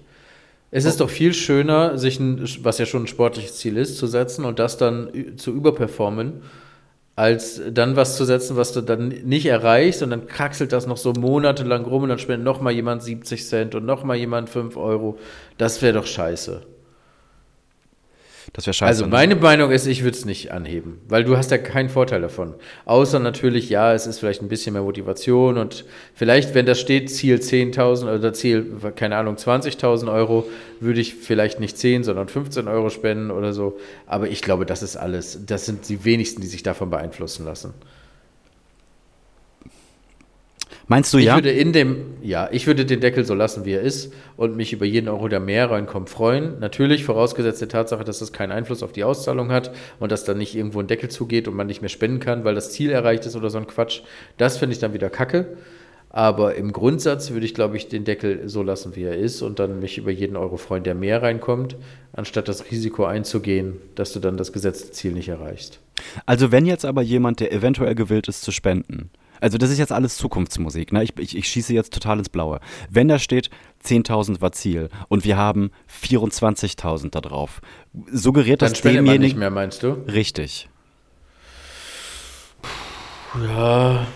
Es ist doch viel schöner, sich ein, was ja schon ein sportliches Ziel ist, zu setzen und das dann zu überperformen, als dann was zu setzen, was du dann nicht erreichst und dann kraxelt das noch so monatelang rum und dann spendet noch mal jemand 70 Cent und noch mal jemand 5 Euro. Das wäre doch scheiße. Das wäre scheiße. Also meine Meinung ist, ich würde es nicht anheben, weil du hast ja keinen Vorteil davon. Außer natürlich, ja, es ist vielleicht ein bisschen mehr Motivation und vielleicht, wenn das steht, Ziel 10.000 oder Ziel, keine Ahnung, 20.000 Euro, würde ich vielleicht nicht 10, sondern 15 Euro spenden oder so. Aber ich glaube, das ist alles, das sind die wenigsten, die sich davon beeinflussen lassen. Meinst du ich ja? Würde in dem, ja, ich würde den Deckel so lassen, wie er ist und mich über jeden Euro, der mehr reinkommt, freuen. Natürlich vorausgesetzt der Tatsache, dass das keinen Einfluss auf die Auszahlung hat und dass dann nicht irgendwo ein Deckel zugeht und man nicht mehr spenden kann, weil das Ziel erreicht ist oder so ein Quatsch. Das finde ich dann wieder kacke. Aber im Grundsatz würde ich, glaube ich, den Deckel so lassen, wie er ist und dann mich über jeden Euro freuen, der mehr reinkommt, anstatt das Risiko einzugehen, dass du dann das gesetzte Ziel nicht erreichst. Also wenn jetzt aber jemand, der eventuell gewillt ist zu spenden, also das ist jetzt alles Zukunftsmusik, ne? ich, ich, ich schieße jetzt total ins Blaue. Wenn da steht, 10.000 war Ziel und wir haben 24.000 da drauf, suggeriert Dann das spendet man nicht demjenigen... mehr, meinst du? Richtig. Ja.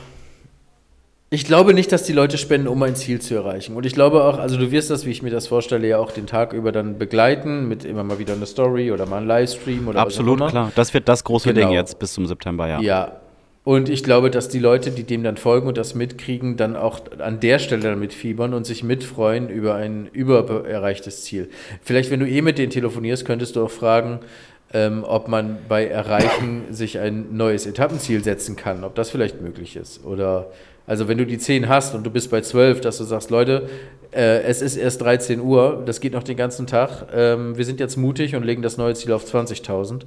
Ich glaube nicht, dass die Leute spenden, um ein Ziel zu erreichen. Und ich glaube auch, also du wirst das, wie ich mir das vorstelle, ja auch den Tag über dann begleiten, mit immer mal wieder einer Story oder mal einem Livestream oder Absolut, was auch immer. klar. Das wird das große Genau. Ding jetzt bis zum September, ja. Ja. Und ich glaube, dass die Leute, die dem dann folgen und das mitkriegen, dann auch an der Stelle damit fiebern und sich mitfreuen über ein übererreichtes Ziel. Vielleicht, wenn du eh mit denen telefonierst, könntest du auch fragen, ähm, ob man bei Erreichen sich ein neues Etappenziel setzen kann, ob das vielleicht möglich ist. Oder also wenn du die 10 hast und du bist bei 12, dass du sagst, Leute, äh, es ist erst 13 Uhr, das geht noch den ganzen Tag, ähm, wir sind jetzt mutig und legen das neue Ziel auf 20.000.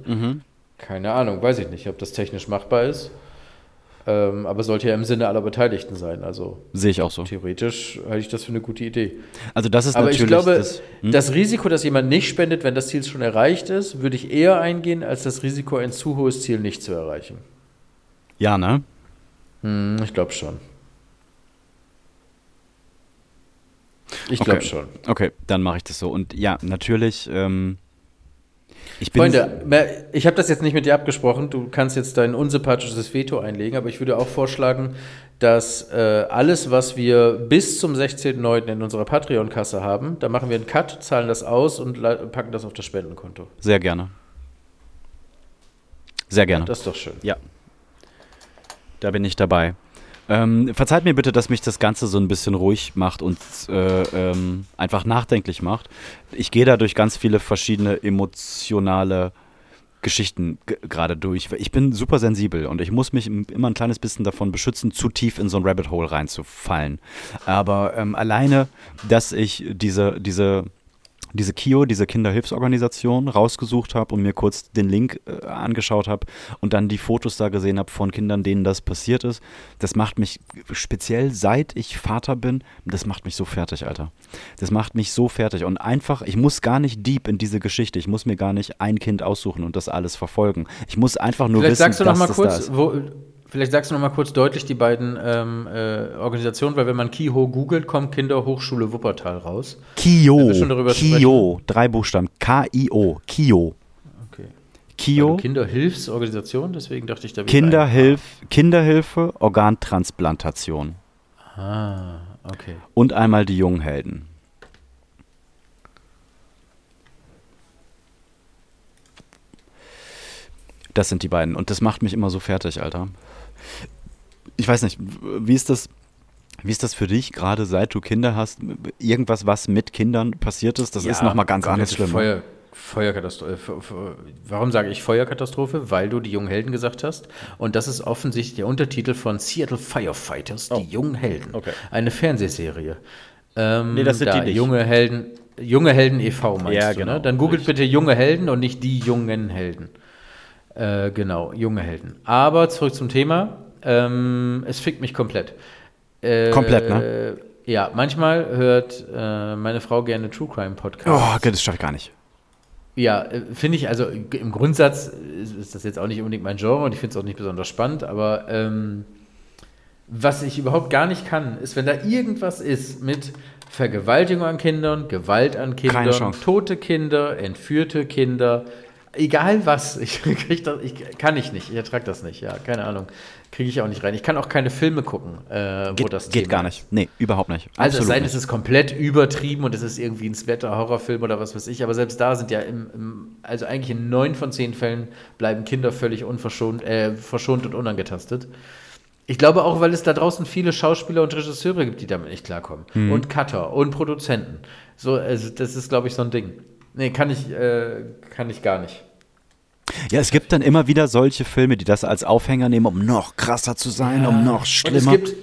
Keine Ahnung, weiß ich nicht, ob das technisch machbar ist. Ähm, aber sollte ja im Sinne aller Beteiligten sein. Also Sehe ich auch so. theoretisch halte ich das für eine gute Idee. Also das ist Aber natürlich ich glaube, das, das, hm? Risiko, dass jemand nicht spendet, wenn das Ziel schon erreicht ist, würde ich eher eingehen, als das Risiko, ein zu hohes Ziel nicht zu erreichen. Ja, ne? Hm, ich glaube schon. Ich Okay. glaube schon. Okay, dann mache ich das so. Und ja, natürlich, ähm, ich. Freunde, ich habe das jetzt nicht mit dir abgesprochen. Du kannst jetzt dein unsympathisches Veto einlegen, aber ich würde auch vorschlagen, dass äh, alles, was wir bis zum 16.09. in unserer Patreon-Kasse haben, da machen wir einen Cut, zahlen das aus und packen das auf das Spendenkonto. Sehr gerne. Sehr gerne. Das ist doch schön. Ja. Da bin ich dabei. Ähm, verzeiht mir bitte, dass mich das Ganze so ein bisschen ruhig macht und äh, ähm, einfach nachdenklich macht. Ich gehe da durch ganz viele verschiedene emotionale Geschichten gerade durch. Ich bin super sensibel und ich muss mich im- immer ein kleines bisschen davon beschützen, zu tief in so ein Rabbit Hole reinzufallen. Aber ähm, alleine, dass ich diese, diese diese KIO, diese Kinderhilfsorganisation, rausgesucht habe und mir kurz den Link äh, angeschaut habe und dann die Fotos da gesehen habe von Kindern, denen das passiert ist, das macht mich speziell seit ich Vater bin, das macht mich so fertig, Alter. Das macht mich so fertig und einfach, ich muss gar nicht deep in diese Geschichte, ich muss mir gar nicht ein Kind aussuchen und das alles verfolgen. Ich muss einfach nur Vielleicht wissen, sagst du noch dass mal das da kurz, ist. wo, vielleicht sagst du noch mal kurz deutlich die beiden ähm, äh, Organisationen, weil wenn man KIHO googelt, kommt Kinderhochschule Wuppertal raus. KIO, KIO, drei Buchstaben, K-I-O, KIO. Okay. KIO. Also Kinderhilfsorganisation, deswegen dachte ich da wieder Kinderhilf, Kinderhilfe, Organtransplantation. Ah, okay. Und einmal die jungen Helden. Das sind die beiden. Und das macht mich immer so fertig, Alter. Ich weiß nicht, wie ist das, wie ist das für dich, gerade seit du Kinder hast? Irgendwas, was mit Kindern passiert ist, das ist nochmal ganz anders schlimm. ne? Feuer, Feuerkatastrophe. Warum sage ich Feuerkatastrophe? Weil du die jungen Helden gesagt hast. Und das ist offensichtlich der Untertitel von Seattle Firefighters, die jungen Helden. Oh. Okay. Eine Fernsehserie. Ähm, Nee, das sind da, die nicht. Junge Helden, junge Helden e.V. meinst Ja, du, genau. ne? Dann googelt bitte junge Helden und nicht die jungen Helden. Äh, genau, junge Helden. Aber zurück zum Thema. Ähm, es fickt mich komplett. Äh, Komplett, ne? Ja, manchmal hört äh, meine Frau gerne True Crime Podcasts. Oh, okay, das schaffe ich gar nicht. Ja, äh, finde ich, also im Grundsatz ist, ist das jetzt auch nicht unbedingt mein Genre und ich finde es auch nicht besonders spannend, aber ähm, was ich überhaupt gar nicht kann, ist, wenn da irgendwas ist mit Vergewaltigung an Kindern, Gewalt an Kindern, tote Kinder, entführte Kinder, egal was, ich, krieg das, ich kann ich nicht, ich ertrage das nicht, ja, keine Ahnung, kriege ich auch nicht rein. Ich kann auch keine Filme gucken, äh, wo Geht, das geht Thema gar nicht. Nee, überhaupt nicht. Also es Absolut sei denn, es ist komplett übertrieben und es ist irgendwie ein Splatter-Horrorfilm oder was weiß ich, aber selbst da sind ja im, im, also eigentlich in neun von zehn Fällen bleiben Kinder völlig unverschont, äh, verschont und unangetastet. Ich glaube auch, weil es da draußen viele Schauspieler und Regisseure gibt, die damit nicht klarkommen. Mhm. Und Cutter und Produzenten. So, also das ist, glaube ich, so ein Ding. Nee, kann ich, äh, kann ich gar nicht. Ja, es gibt dann immer wieder solche Filme, die das als Aufhänger nehmen, um noch krasser zu sein, um noch Und schlimmer. es gibt,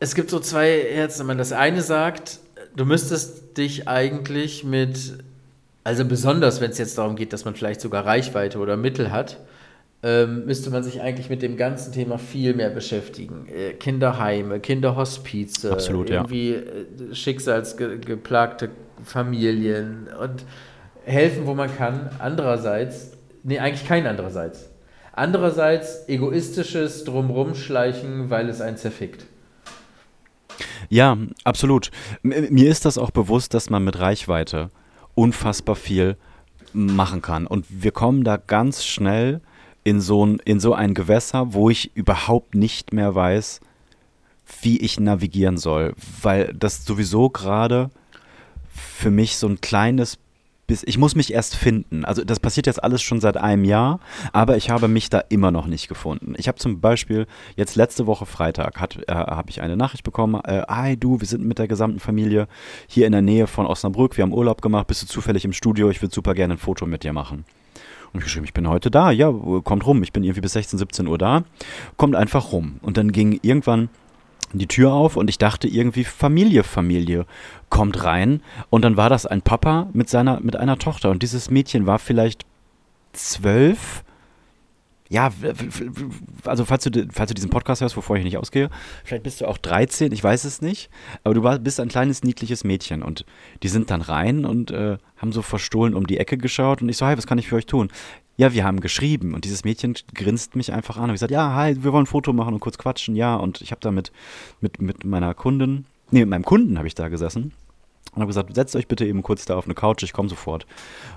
es gibt so zwei Herzen. Wenn man das eine sagt, du müsstest dich eigentlich mit, also besonders wenn es jetzt darum geht, dass man vielleicht sogar Reichweite oder Mittel hat, ähm, müsste man sich eigentlich mit dem ganzen Thema viel mehr beschäftigen. Äh, Kinderheime, Kinderhospize, Absolut, ja. irgendwie äh, schicksalsgeplagte Familien und helfen, wo man kann. Andererseits, nee, eigentlich kein andererseits. Andererseits egoistisches Drumrumschleichen, weil es einen zerfickt. Ja, absolut. Mir ist das auch bewusst, dass man mit Reichweite unfassbar viel machen kann. Und wir kommen da ganz schnell in so ein, in so ein Gewässer, wo ich überhaupt nicht mehr weiß, wie ich navigieren soll. Weil das sowieso gerade für mich so ein kleines bis ich muss mich erst finden. Also das passiert jetzt alles schon seit einem Jahr, aber ich habe mich da immer noch nicht gefunden. Ich habe zum Beispiel jetzt letzte Woche Freitag äh, habe ich eine Nachricht bekommen. Äh, Hi du, wir sind mit der gesamten Familie hier in der Nähe von Osnabrück. Wir haben Urlaub gemacht. Bist du zufällig im Studio? Ich würde super gerne ein Foto mit dir machen. Und ich geschrieben, ich bin heute da. Ja, kommt rum. Ich bin irgendwie bis 16, 17 Uhr da. Kommt einfach rum. Und dann ging irgendwann die Tür auf und ich dachte irgendwie Familie, Familie kommt rein. Und dann war das ein Papa mit seiner mit einer Tochter. Und dieses Mädchen war vielleicht zwölf. Ja, also falls du, falls du diesen Podcast hörst, wovor ich nicht ausgehe, vielleicht bist du auch 13, ich weiß es nicht, aber du bist ein kleines, niedliches Mädchen. Und die sind dann rein und äh, haben so verstohlen um die Ecke geschaut. Und ich so, hey, was kann ich für euch tun? Ja, wir haben geschrieben. Und dieses Mädchen grinst mich einfach an. Und ich gesagt, ja, hi, wir wollen ein Foto machen und kurz quatschen. Ja, und ich habe da mit, mit, mit meiner Kundin, nee, mit meinem Kunden habe ich da gesessen und habe gesagt, setzt euch bitte eben kurz da auf eine Couch, ich komme sofort.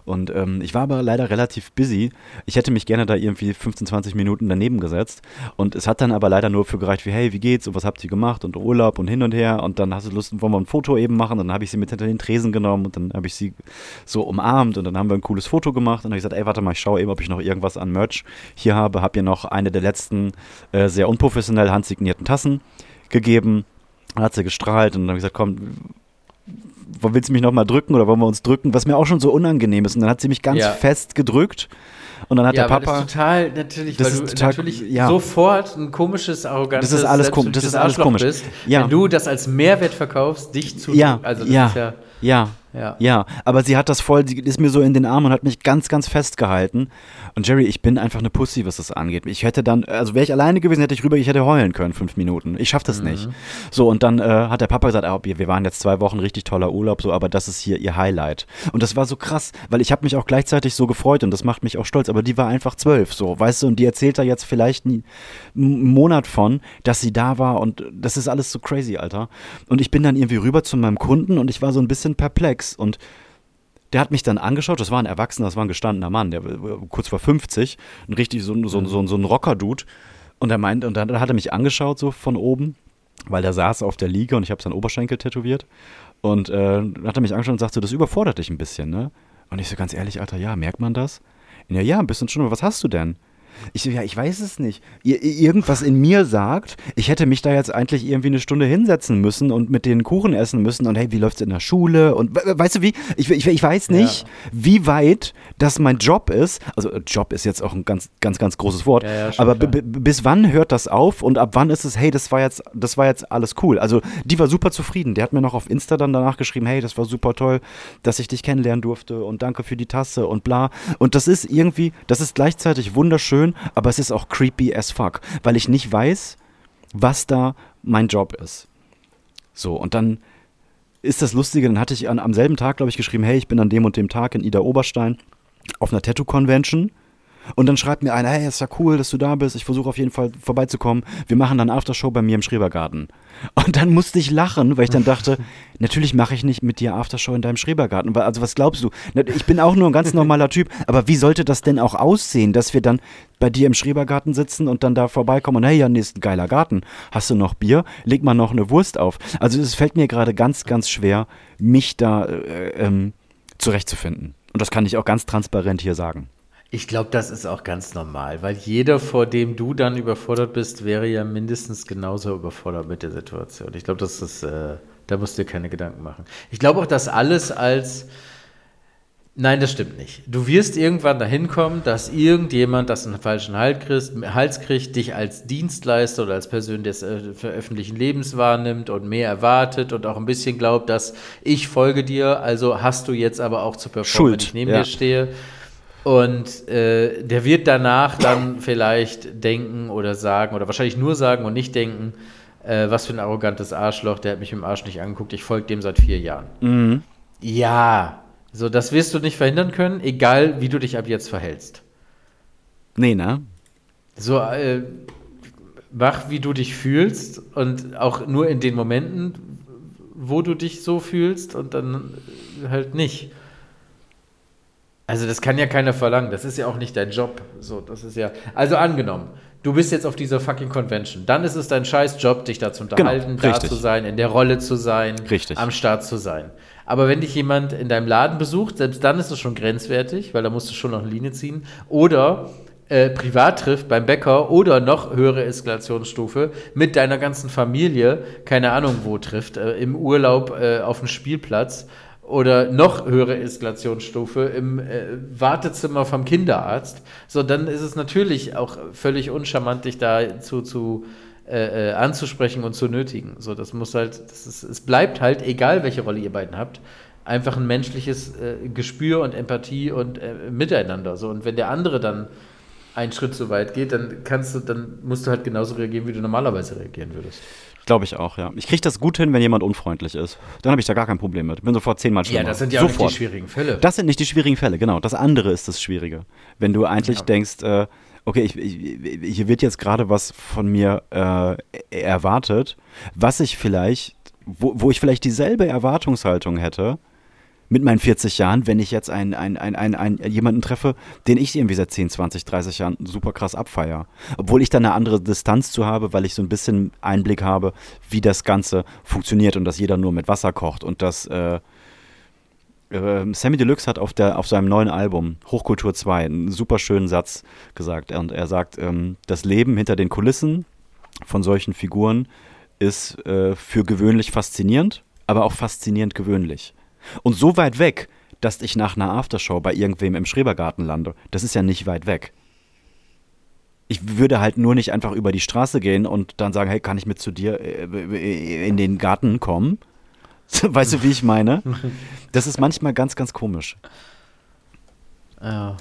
Und ähm, ich war aber leider relativ busy. Ich hätte mich gerne da irgendwie 15, 20 Minuten daneben gesetzt. Und es hat dann aber leider nur für gereicht wie, hey, wie geht's und was habt ihr gemacht und Urlaub und hin und her. Und dann hast du Lust, wollen wir ein Foto eben machen. Und dann habe ich sie mit hinter den Tresen genommen und dann habe ich sie so umarmt und dann haben wir ein cooles Foto gemacht. Und dann habe ich gesagt, ey, warte mal, ich schaue eben, ob ich noch irgendwas an Merch hier habe. Habe ihr noch eine der letzten äh, sehr unprofessionell handsignierten Tassen gegeben. Dann hat sie gestrahlt und dann habe ich gesagt, komm, willst du mich nochmal drücken oder wollen wir uns drücken? Was mir auch schon so unangenehm ist. Und dann hat sie mich ganz ja. fest gedrückt. Und dann hat ja, der Papa. Das ist total, natürlich, das weil du total, natürlich ja. sofort ein komisches, arrogantes, das ist alles, kom das ist alles komisch. Bist, ja. Wenn du das als Mehrwert verkaufst, dich zu. Ja, also ja, ja, ja. Ja. aber sie hat das voll, sie ist mir so in den Arm und hat mich ganz, ganz festgehalten. Und Jerry, ich bin einfach eine Pussy, was das angeht. Ich hätte dann, also wäre ich alleine gewesen, hätte ich rüber, ich hätte heulen können, fünf Minuten. Ich schaff das mhm. nicht. So, und dann äh, hat der Papa gesagt, ah, wir waren jetzt zwei Wochen richtig toller Urlaub, so, aber das ist hier ihr Highlight. Und das war so krass, weil ich habe mich auch gleichzeitig so gefreut und das macht mich auch stolz, aber die war einfach zwölf, so, weißt du, und die erzählt da jetzt vielleicht einen Monat von, dass sie da war und das ist alles so crazy, Alter. Und ich bin dann irgendwie rüber zu meinem Kunden und ich war so ein bisschen perplex und der hat mich dann angeschaut, das war ein Erwachsener, das war ein gestandener Mann, der kurz vor 50, ein richtig so, so, so, so ein Rocker-Dude. Und er meint, und dann hat er mich angeschaut, so von oben, weil der saß auf der Liege und ich habe seinen Oberschenkel tätowiert. Und äh, hat er mich angeschaut und sagt so, das überfordert dich ein bisschen, ne? Und ich so ganz ehrlich, Alter, ja, merkt man das? Ja, ja, ein bisschen schon, aber was hast du denn? Ich so, ja, ich weiß es nicht. Ir irgendwas in mir sagt, ich hätte mich da jetzt eigentlich irgendwie eine Stunde hinsetzen müssen und mit denen Kuchen essen müssen und hey, wie läuft's in der Schule? Und weißt du wie? Ich, ich, ich weiß nicht, ja. wie weit das mein Job ist. Also äh, Job ist jetzt auch ein ganz, ganz, ganz großes Wort. Ja, ja, aber bis wann hört das auf und ab wann ist es, hey, das war jetzt, das war jetzt alles cool. Also die war super zufrieden. Der hat mir noch auf Insta dann danach geschrieben, hey, das war super toll, dass ich dich kennenlernen durfte und danke für die Tasse und bla. Und das ist irgendwie, das ist gleichzeitig wunderschön schön, aber es ist auch creepy as fuck, weil ich nicht weiß, was da mein Job ist. So, und dann ist das Lustige, dann hatte ich an, am selben Tag, glaube ich, geschrieben, hey, ich bin an dem und dem Tag in Ida Oberstein auf einer Tattoo-Convention und dann schreibt mir einer, hey, ist ja cool, dass du da bist. Ich versuche auf jeden Fall vorbeizukommen. Wir machen dann Aftershow bei mir im Schrebergarten. Und dann musste ich lachen, weil ich dann dachte, natürlich mache ich nicht mit dir Aftershow in deinem Schrebergarten. Also was glaubst du? Ich bin auch nur ein ganz normaler Typ. Aber wie sollte das denn auch aussehen, dass wir dann bei dir im Schrebergarten sitzen und dann da vorbeikommen und hey, ja, ein geiler Garten. Hast du noch Bier? Leg mal noch eine Wurst auf. Also es fällt mir gerade ganz, ganz schwer, mich da äh, ähm, zurechtzufinden. Und das kann ich auch ganz transparent hier sagen. Ich glaube, das ist auch ganz normal, weil jeder, vor dem du dann überfordert bist, wäre ja mindestens genauso überfordert mit der Situation. Ich glaube, das ist, äh, da musst du dir keine Gedanken machen. Ich glaube auch, dass alles als Nein, das stimmt nicht. Du wirst irgendwann dahin kommen, dass irgendjemand das einen falschen Hals kriegt, dich als Dienstleister oder als Person des äh, öffentlichen Lebens wahrnimmt und mehr erwartet und auch ein bisschen glaubt, dass ich folge dir, also hast du jetzt aber auch zu performen, Schuld, wenn ich neben ja. dir stehe. Und äh, der wird danach dann vielleicht denken oder sagen oder wahrscheinlich nur sagen und nicht denken, äh, was für ein arrogantes Arschloch, der hat mich im Arsch nicht angeguckt, ich folge dem seit vier Jahren. Mhm. Ja, so das wirst du nicht verhindern können, egal wie du dich ab jetzt verhältst. Nee, ne? So, äh, mach, wie du dich fühlst und auch nur in den Momenten, wo du dich so fühlst und dann halt nicht. Also das kann ja keiner verlangen. Das ist ja auch nicht dein Job. So, das ist ja. Also angenommen, du bist jetzt auf dieser fucking Convention. Dann ist es dein scheiß Job, dich da zu unterhalten, da richtig. zu sein, in der Rolle zu sein, Richtig. am Start zu sein. Aber wenn dich jemand in deinem Laden besucht, selbst dann ist es schon grenzwertig, weil da musst du schon noch eine Linie ziehen. Oder äh, privat trifft beim Bäcker oder noch höhere Eskalationsstufe mit deiner ganzen Familie, keine Ahnung wo trifft, äh, im Urlaub äh, auf dem Spielplatz oder noch höhere Eskalationsstufe im äh, Wartezimmer vom Kinderarzt, so dann ist es natürlich auch völlig uncharmant, dich da zu, zu äh, äh, anzusprechen und zu nötigen. So, das muss halt, das ist, es bleibt halt, egal welche Rolle ihr beiden habt, einfach ein menschliches äh, Gespür und Empathie und äh, Miteinander. So, und wenn der andere dann einen Schritt zu weit geht, dann kannst du, dann musst du halt genauso reagieren, wie du normalerweise reagieren würdest. Glaube ich auch, ja. Ich kriege das gut hin, wenn jemand unfreundlich ist. Dann habe ich da gar kein Problem mit. Bin sofort zehnmal schlimmer. Ja, das sind ja auch sofort. nicht die schwierigen Fälle. Das sind nicht die schwierigen Fälle, genau. Das andere ist das Schwierige. Wenn du eigentlich Ja. denkst, äh, okay, ich, ich, hier wird jetzt gerade was von mir äh, erwartet, was ich vielleicht, wo, wo ich vielleicht dieselbe Erwartungshaltung hätte mit meinen 40 Jahren, wenn ich jetzt einen, einen, einen, einen, einen, jemanden treffe, den ich irgendwie seit 10, 20, 30 Jahren super krass abfeier. Obwohl ich dann eine andere Distanz zu habe, weil ich so ein bisschen Einblick habe, wie das Ganze funktioniert und dass jeder nur mit Wasser kocht und dass äh, ähm, Sammy Deluxe hat auf, der, auf seinem neuen Album Hochkultur 2 einen super schönen Satz gesagt. Und er sagt, ähm, das Leben hinter den Kulissen von solchen Figuren ist äh, für gewöhnlich faszinierend, aber auch faszinierend gewöhnlich. Und so weit weg, dass ich nach einer Aftershow bei irgendwem im Schrebergarten lande, das ist ja nicht weit weg. Ich würde halt nur nicht einfach über die Straße gehen und dann sagen, hey, kann ich mit zu dir äh, in den Garten kommen? Weißt du, wie ich meine? Das ist manchmal ganz, ganz komisch. Ja.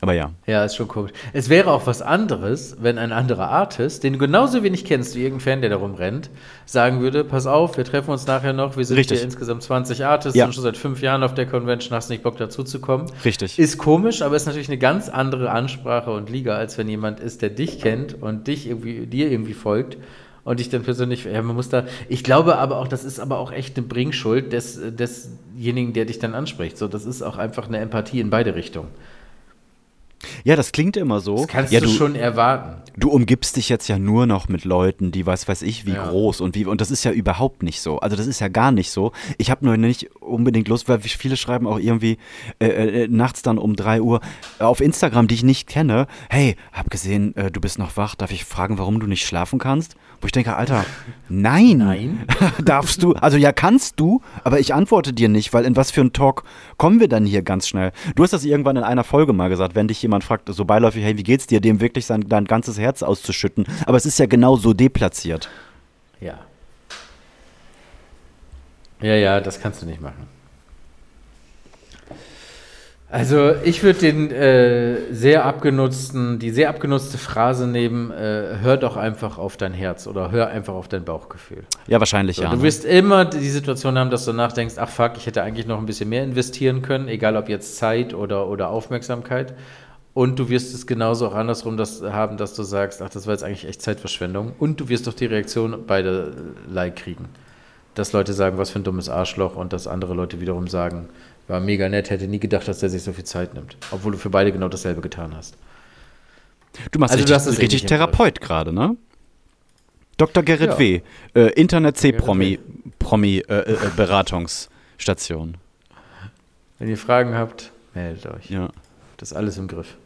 Aber ja. Ja, ist schon komisch. Es wäre auch was anderes, wenn ein anderer Artist, den du genauso wenig kennst wie irgendein Fan, der da rumrennt, sagen würde, pass auf, wir treffen uns nachher noch, wir sind Richtig. hier insgesamt 20 Artists, Ja. sind schon seit fünf Jahren auf der Convention, hast nicht Bock dazuzukommen. Richtig. Ist komisch, aber ist natürlich eine ganz andere Ansprache und Liga, als wenn jemand ist, der dich kennt und dich irgendwie, dir irgendwie folgt und dich dann persönlich, ja, man muss da, ich glaube aber auch, das ist aber auch echt eine Bringschuld des, desjenigen, der dich dann anspricht. So, das ist auch einfach eine Empathie in beide Richtungen. Ja, das klingt immer so. Das kannst ja, du, schon erwarten. Du umgibst dich jetzt ja nur noch mit Leuten, die weiß weiß ich wie Ja. groß und wie und das ist ja überhaupt nicht so. Also das ist ja gar nicht so. Ich habe nur nicht unbedingt Lust, weil viele schreiben auch irgendwie äh, äh, nachts dann um 3 Uhr auf Instagram, die ich nicht kenne. Hey, hab gesehen, äh, du bist noch wach. Darf ich fragen, warum du nicht schlafen kannst? Wo ich denke, Alter, nein, Nein. darfst du. Also ja, kannst du, aber ich antworte dir nicht, weil in was für einen Talk kommen wir dann hier ganz schnell? Du hast das irgendwann in einer Folge mal gesagt, wenn dich jemand fragt, so beiläufig, hey, wie geht's dir, dem wirklich sein dein ganzes Herz auszuschütten. Aber es ist ja genau so deplatziert. Ja. Ja, ja, das kannst du nicht machen. Also ich würde den äh, sehr abgenutzten, die sehr abgenutzte Phrase nehmen, äh, hör doch einfach auf dein Herz oder hör einfach auf dein Bauchgefühl. Ja, wahrscheinlich So, ja. du ne? wirst immer die Situation haben, dass du nachdenkst, ach fuck, ich hätte eigentlich noch ein bisschen mehr investieren können, egal ob jetzt Zeit oder, oder Aufmerksamkeit. Und du wirst es genauso auch andersrum das haben, dass du sagst, ach, das war jetzt eigentlich echt Zeitverschwendung. Und du wirst doch die Reaktion beide like kriegen. Dass Leute sagen, was für ein dummes Arschloch und dass andere Leute wiederum sagen, war mega nett, hätte nie gedacht, dass der sich so viel Zeit nimmt. Obwohl du für beide genau dasselbe getan hast. Du machst Also du richtig, eh richtig. Therapeut gerade, ne? Dr. Gerrit Ja. W., äh, Internet-C-Promi Gerrit Promi, äh, äh, äh, Beratungsstation. Wenn ihr Fragen habt, meldet euch. Ja. Das ist alles im Griff.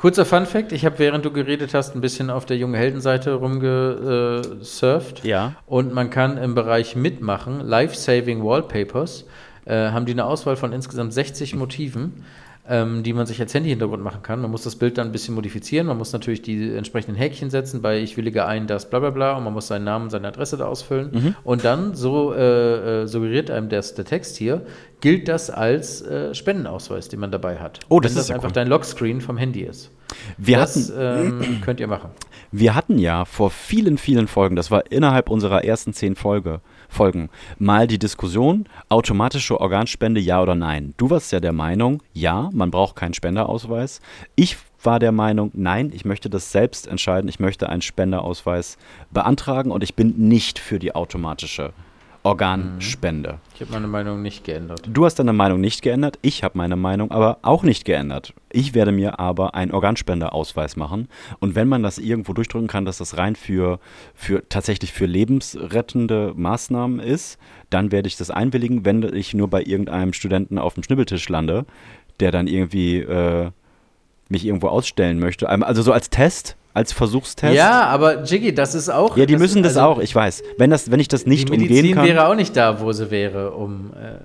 Kurzer Fun Fact: Ich habe, während du geredet hast, ein bisschen auf der junge Heldenseite rumgesurft. Ja. Und man kann im Bereich mitmachen, Life-Saving Wallpapers, äh, haben die eine Auswahl von insgesamt 60 Motiven, ähm, die man sich als Handy-Hintergrund machen kann. Man muss das Bild dann ein bisschen modifizieren. Man muss natürlich die entsprechenden Häkchen setzen bei Ich willige ein, das bla bla bla. Und man muss seinen Namen, seine Adresse da ausfüllen. Mhm. Und dann, so äh, äh, suggeriert einem das, der Text hier, gilt das als äh, Spendenausweis, den man dabei hat. Oh, das Wenn ist ja einfach cool. dein Lockscreen vom Handy ist. Wir das hatten, ähm, könnt ihr machen. Wir hatten ja vor vielen, vielen Folgen, das war innerhalb unserer ersten zehn Folge, folgen. Mal die Diskussion, automatische Organspende, ja oder nein. Du warst ja der Meinung, ja, man braucht keinen Spenderausweis. Ich war der Meinung, nein, ich möchte das selbst entscheiden. Ich möchte einen Spenderausweis beantragen und ich bin nicht für die automatische Organspende. Ich habe meine Meinung nicht geändert. Du hast deine Meinung nicht geändert, ich habe meine Meinung aber auch nicht geändert. Ich werde mir aber einen Organspenderausweis machen und wenn man das irgendwo durchdrücken kann, dass das rein für, für tatsächlich für lebensrettende Maßnahmen ist, dann werde ich das einwilligen, wenn ich nur bei irgendeinem Studenten auf dem Schnibbeltisch lande, der dann irgendwie äh, mich irgendwo ausstellen möchte. Also so als Test, als Versuchstest. Ja, aber Jiggy, das ist auch. Ja, die das müssen ist, das also, auch, ich weiß. Wenn, das, wenn ich das nicht die Medizin umgehen kann. wäre auch nicht da, wo sie wäre, um. Äh,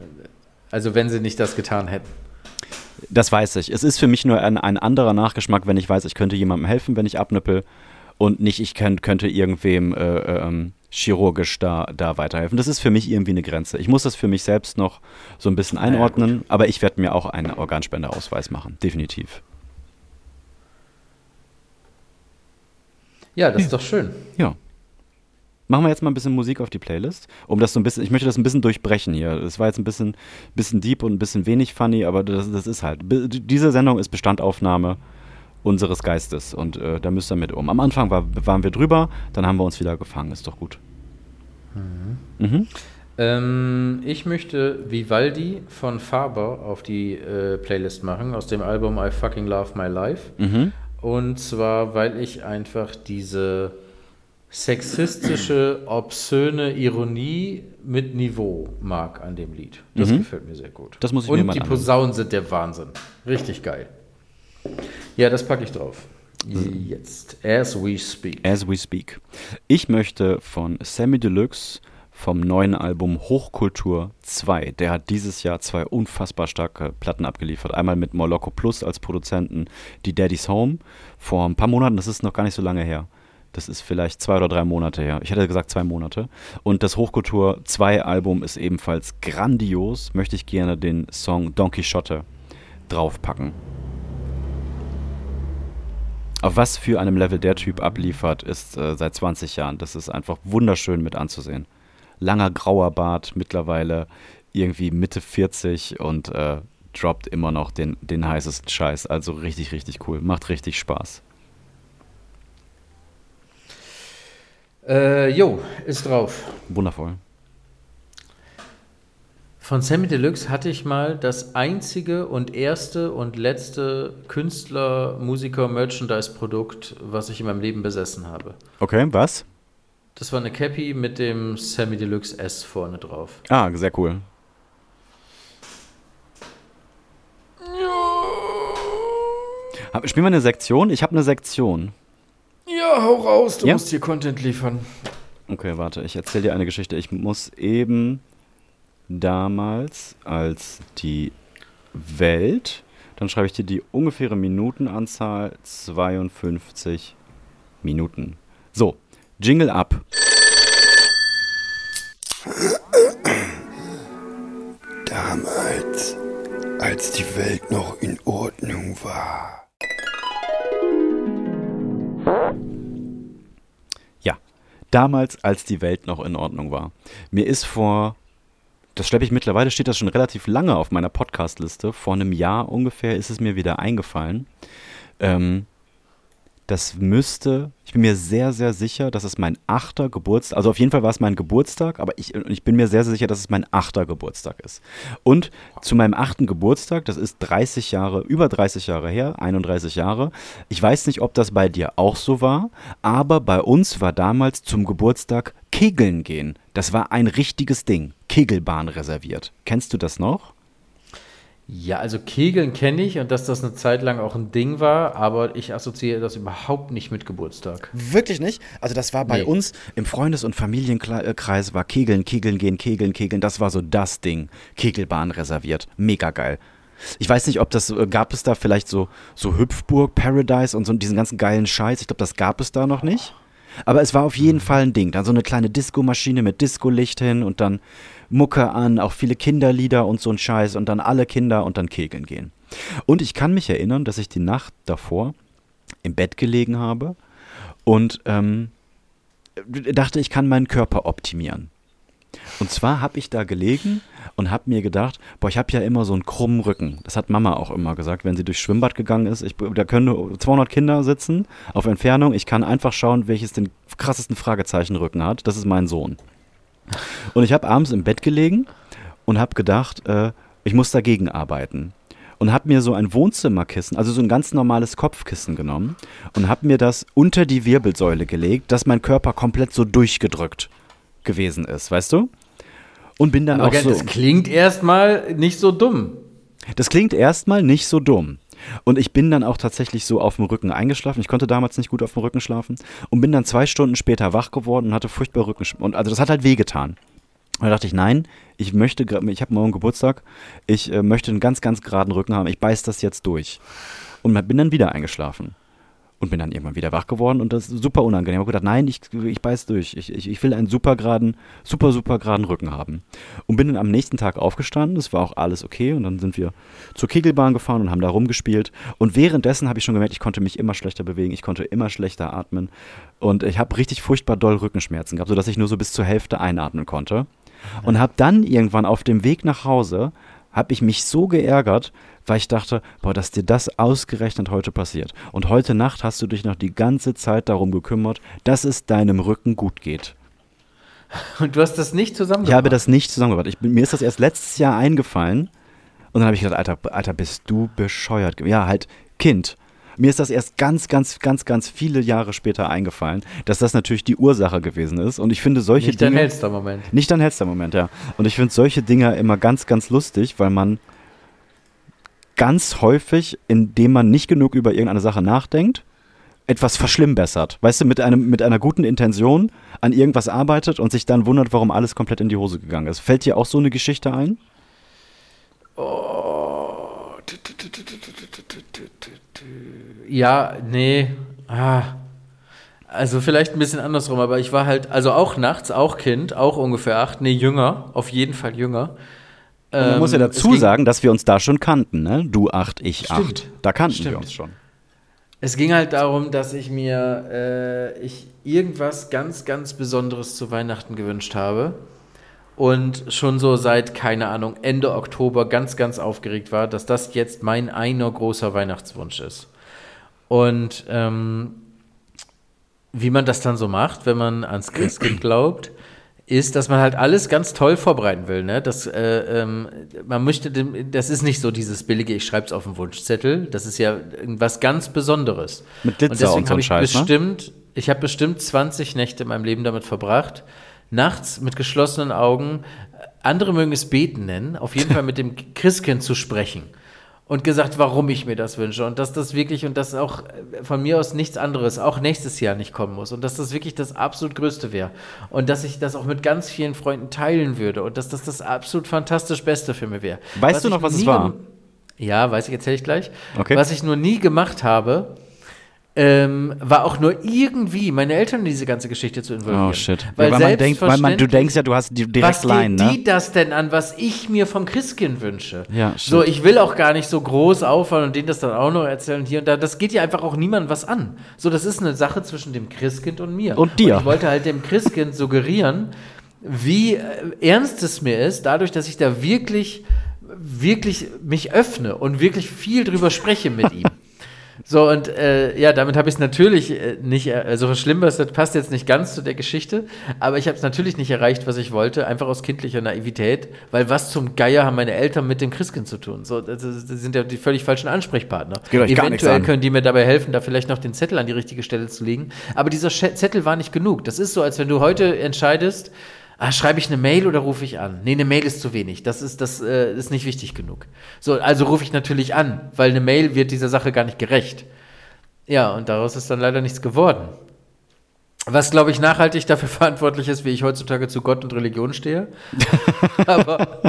also, wenn sie nicht das getan hätten. Das weiß ich. Es ist für mich nur ein, ein anderer Nachgeschmack, wenn ich weiß, ich könnte jemandem helfen, wenn ich abnippel und nicht, ich könnt, könnte irgendwem äh, ähm, chirurgisch da, da weiterhelfen. Das ist für mich irgendwie eine Grenze. Ich muss das für mich selbst noch so ein bisschen einordnen, ja, aber ich werde mir auch einen Organspenderausweis machen, definitiv. Ja, das ist doch schön. Ja. Machen wir jetzt mal ein bisschen Musik auf die Playlist, um das so ein bisschen, ich möchte das ein bisschen durchbrechen hier. Das war jetzt ein bisschen, bisschen deep und ein bisschen wenig funny, aber das, das ist halt. Diese Sendung ist Bestandaufnahme unseres Geistes und äh, da müsst ihr mit um. Am Anfang war, waren wir drüber, dann haben wir uns wieder gefangen, ist doch gut. Mhm. Mhm. Ähm, ich möchte Vivaldi von Faber auf die äh, Playlist machen, aus dem Album I Fucking Love My Life. Mhm. Und zwar, weil ich einfach diese sexistische, obszöne Ironie mit Niveau mag an dem Lied. Das mhm. gefällt mir sehr gut. Das muss ich Und mir mal die Posaunen sind der Wahnsinn. Richtig geil. Ja, das packe ich drauf. Jetzt, as we speak. As we speak. Ich möchte von Sammy Deluxe vom neuen Album Hochkultur 2. Der hat dieses Jahr zwei unfassbar starke Platten abgeliefert. Einmal mit Moloko Plus als Produzenten, die Daddy's Home, vor ein paar Monaten, das ist noch gar nicht so lange her. Das ist vielleicht zwei oder drei Monate her. Ich hätte gesagt zwei Monate. Und das Hochkultur 2 Album ist ebenfalls grandios. Möchte ich gerne den Song Don Quixote draufpacken. Auf was für einem Level der Typ abliefert, ist äh, seit 20 Jahren. Das ist einfach wunderschön mit anzusehen langer grauer Bart, mittlerweile irgendwie Mitte 40 und äh, droppt immer noch den, den heißesten Scheiß. Also richtig, richtig cool. Macht richtig Spaß. Äh, jo, ist drauf. Wundervoll. Von Sammy Deluxe hatte ich mal das einzige und erste und letzte Künstler, Musiker, Merchandise-Produkt, was ich in meinem Leben besessen habe. Okay, was? Das war eine Cappy mit dem Sammy Deluxe S vorne drauf. Ah, sehr cool. Ja. Spielen wir eine Sektion? Ich habe eine Sektion. Ja, hau raus, du ja? musst hier Content liefern. Okay, warte, ich erzähle dir eine Geschichte. Ich muss eben damals, als die Welt, dann schreibe ich dir die ungefähre Minutenanzahl 52 Minuten. So, Jingle ab. Damals, als die Welt noch in Ordnung war. Ja, damals, als die Welt noch in Ordnung war. Mir ist vor, das schleppe ich mittlerweile, steht das schon relativ lange auf meiner Podcast-Liste. Vor einem Jahr ungefähr ist es mir wieder eingefallen. Ähm, das müsste, ich bin mir sehr, sehr sicher, dass es mein achter Geburtstag, also auf jeden Fall war es mein Geburtstag, aber ich, ich bin mir sehr, sehr sicher, dass es mein achter Geburtstag ist. Und zu meinem achten Geburtstag, das ist 30 Jahre, über 30 Jahre her, 31 Jahre, ich weiß nicht, ob das bei dir auch so war, aber bei uns war damals zum Geburtstag Kegeln gehen. Das war ein richtiges Ding, Kegelbahn reserviert. Kennst du das noch? Ja, also Kegeln kenne ich und dass das eine Zeit lang auch ein Ding war, aber ich assoziiere das überhaupt nicht mit Geburtstag. Wirklich nicht? Also das war bei nee. uns im Freundes- und Familienkreis war Kegeln, Kegeln gehen, Kegeln, Kegeln, das war so das Ding. Kegelbahn reserviert. Mega geil. Ich weiß nicht, ob das, äh, gab es da vielleicht so, so Hüpfburg, Paradise und so diesen ganzen geilen Scheiß. Ich glaube, das gab es da noch nicht. Aber es war auf jeden. Fall ein Ding. Dann so eine kleine Disco-Maschine mit Disco-Licht hin und dann Mucke an, auch viele Kinderlieder und so ein Scheiß und dann alle Kinder und dann kegeln gehen. Und ich kann mich erinnern, dass ich die Nacht davor im Bett gelegen habe und ähm, dachte, ich kann meinen Körper optimieren. Und zwar habe ich da gelegen und habe mir gedacht, boah, ich habe ja immer so einen krummen Rücken. Das hat Mama auch immer gesagt, wenn sie durchs Schwimmbad gegangen ist. Ich, da können nur 200 Kinder sitzen auf Entfernung. Ich kann einfach schauen, welches den krassesten Fragezeichen-Rücken hat. Das ist mein Sohn. Und ich habe abends im Bett gelegen und habe gedacht, äh, ich muss dagegen arbeiten. Und habe mir so ein Wohnzimmerkissen, also so ein ganz normales Kopfkissen genommen und habe mir das unter die Wirbelsäule gelegt, dass mein Körper komplett so durchgedrückt gewesen ist, weißt du? Und bin dann auch Okay, so. Das klingt erstmal nicht so dumm. Das klingt erstmal nicht so dumm. Und ich bin dann auch tatsächlich so auf dem Rücken eingeschlafen. Ich konnte damals nicht gut auf dem Rücken schlafen und bin dann zwei Stunden später wach geworden und hatte furchtbar Rückenschmerzen. Und also das hat halt wehgetan. Und da dachte ich, nein, ich möchte, ich habe morgen Geburtstag, ich äh, möchte einen ganz, ganz geraden Rücken haben. Ich beiß das jetzt durch. Und bin dann wieder eingeschlafen. Und bin dann irgendwann wieder wach geworden und das ist super unangenehm. Ich habe gedacht, nein, ich, ich beiß durch. Ich, ich, ich will einen super geraden, super, super geraden Rücken haben. Und bin dann am nächsten Tag aufgestanden. Es war auch alles okay. Und dann sind wir zur Kegelbahn gefahren und haben da rumgespielt. Und währenddessen habe ich schon gemerkt, ich konnte mich immer schlechter bewegen. Ich konnte immer schlechter atmen. Und ich habe richtig furchtbar doll Rückenschmerzen gehabt, sodass ich nur so bis zur Hälfte einatmen konnte. Und habe dann irgendwann auf dem Weg nach Hause, habe ich mich so geärgert, weil ich dachte, boah, dass dir das ausgerechnet heute passiert. Und heute Nacht hast du dich noch die ganze Zeit darum gekümmert, dass es deinem Rücken gut geht. Und du hast das nicht zusammen Ich habe das nicht zusammengebracht. Ich, mir ist das erst letztes Jahr eingefallen. Und dann habe ich gedacht, Alter, Alter, bist du bescheuert. Ja, halt, Kind. Mir ist das erst ganz, ganz, ganz, ganz viele Jahre später eingefallen, dass das natürlich die Ursache gewesen ist. Und ich finde solche Nicht dein Dinge. hellster Moment. Nicht dein hellster Moment, ja. Und ich finde solche Dinge immer ganz, ganz lustig, weil man ganz häufig, indem man nicht genug über irgendeine Sache nachdenkt, etwas verschlimmbessert. Weißt du, mit, einem, mit einer guten Intention an irgendwas arbeitet und sich dann wundert, warum alles komplett in die Hose gegangen ist. Fällt dir auch so eine Geschichte ein? Ja, nee. Ah. Also vielleicht ein bisschen andersrum, aber ich war halt, also auch nachts, auch Kind, auch ungefähr acht, nee, jünger, auf jeden Fall jünger. Und man muss ja Ähm, dazu sagen, dass wir uns da schon kannten, ne? Du acht, ich Stimmt. acht. Da kannten wir Stimmt. uns schon. Es ging halt darum, dass ich mir äh, ich irgendwas ganz, ganz Besonderes zu Weihnachten gewünscht habe und schon so seit, keine Ahnung, Ende Oktober ganz, ganz aufgeregt war, dass das jetzt mein einer großer Weihnachtswunsch ist. Und ähm, wie man das dann so macht, wenn man ans Christkind glaubt, ist, dass man halt alles ganz toll vorbereiten will. Ne? Das, äh, ähm, man möchte, dem, das ist nicht so dieses billige, ich schreibe es auf den Wunschzettel. Das ist ja was ganz Besonderes. Mit Glitzer deswegen und so ein ich Scheiß, ne? bestimmt, ich habe bestimmt 20 Nächte in meinem Leben damit verbracht, nachts mit geschlossenen Augen, andere mögen es beten nennen, auf jeden Fall mit dem Christkind zu sprechen. Und gesagt, warum ich mir das wünsche. Und dass das wirklich, und dass auch äh, von mir aus nichts anderes, auch nächstes Jahr nicht kommen muss. Und dass das wirklich das absolut Größte wäre. Und dass ich das auch mit ganz vielen Freunden teilen würde. Und dass das das absolut fantastisch Beste für mich wäre. Weißt du noch, was es war? Ja, weiß ich, erzähle ich gleich. Okay. Was ich nur nie gemacht habe, ähm, war auch nur irgendwie meine Eltern in diese ganze Geschichte zu involvieren. Oh shit. Weil, ja, weil man denkt, weil man, du denkst ja, du hast die direkt was geht Line, ne? die das denn an, was ich mir vom Christkind wünsche? Ja, so, stimmt. ich will auch gar nicht so groß auffallen und denen das dann auch noch erzählen hier und da. Das geht ja einfach auch niemandem was an. So, das ist eine Sache zwischen dem Christkind und mir. Und dir. Und ich wollte halt dem Christkind suggerieren, wie äh, ernst es mir ist, dadurch, dass ich da wirklich, wirklich mich öffne und wirklich viel drüber spreche mit ihm. So, und äh, ja, damit habe ich es natürlich äh, nicht, also was Schlimmes, das passt jetzt nicht ganz zu der Geschichte, aber ich habe es natürlich nicht erreicht, was ich wollte, einfach aus kindlicher Naivität, weil was zum Geier haben meine Eltern mit dem Christkind zu tun? So, das, das sind ja die völlig falschen Ansprechpartner. geht euch Eventuell können die mir dabei helfen, da vielleicht noch den Zettel an die richtige Stelle zu legen, aber dieser Zettel war nicht genug. Das ist so, als wenn du heute entscheidest, Ah, schreibe ich eine Mail oder rufe ich an? Nee, eine Mail ist zu wenig. Das ist, das äh, ist nicht wichtig genug. So, also rufe ich natürlich an, weil eine Mail wird dieser Sache gar nicht gerecht. Ja, und daraus ist dann leider nichts geworden. Was, glaube ich, nachhaltig dafür verantwortlich ist, wie ich heutzutage zu Gott und Religion stehe. Aber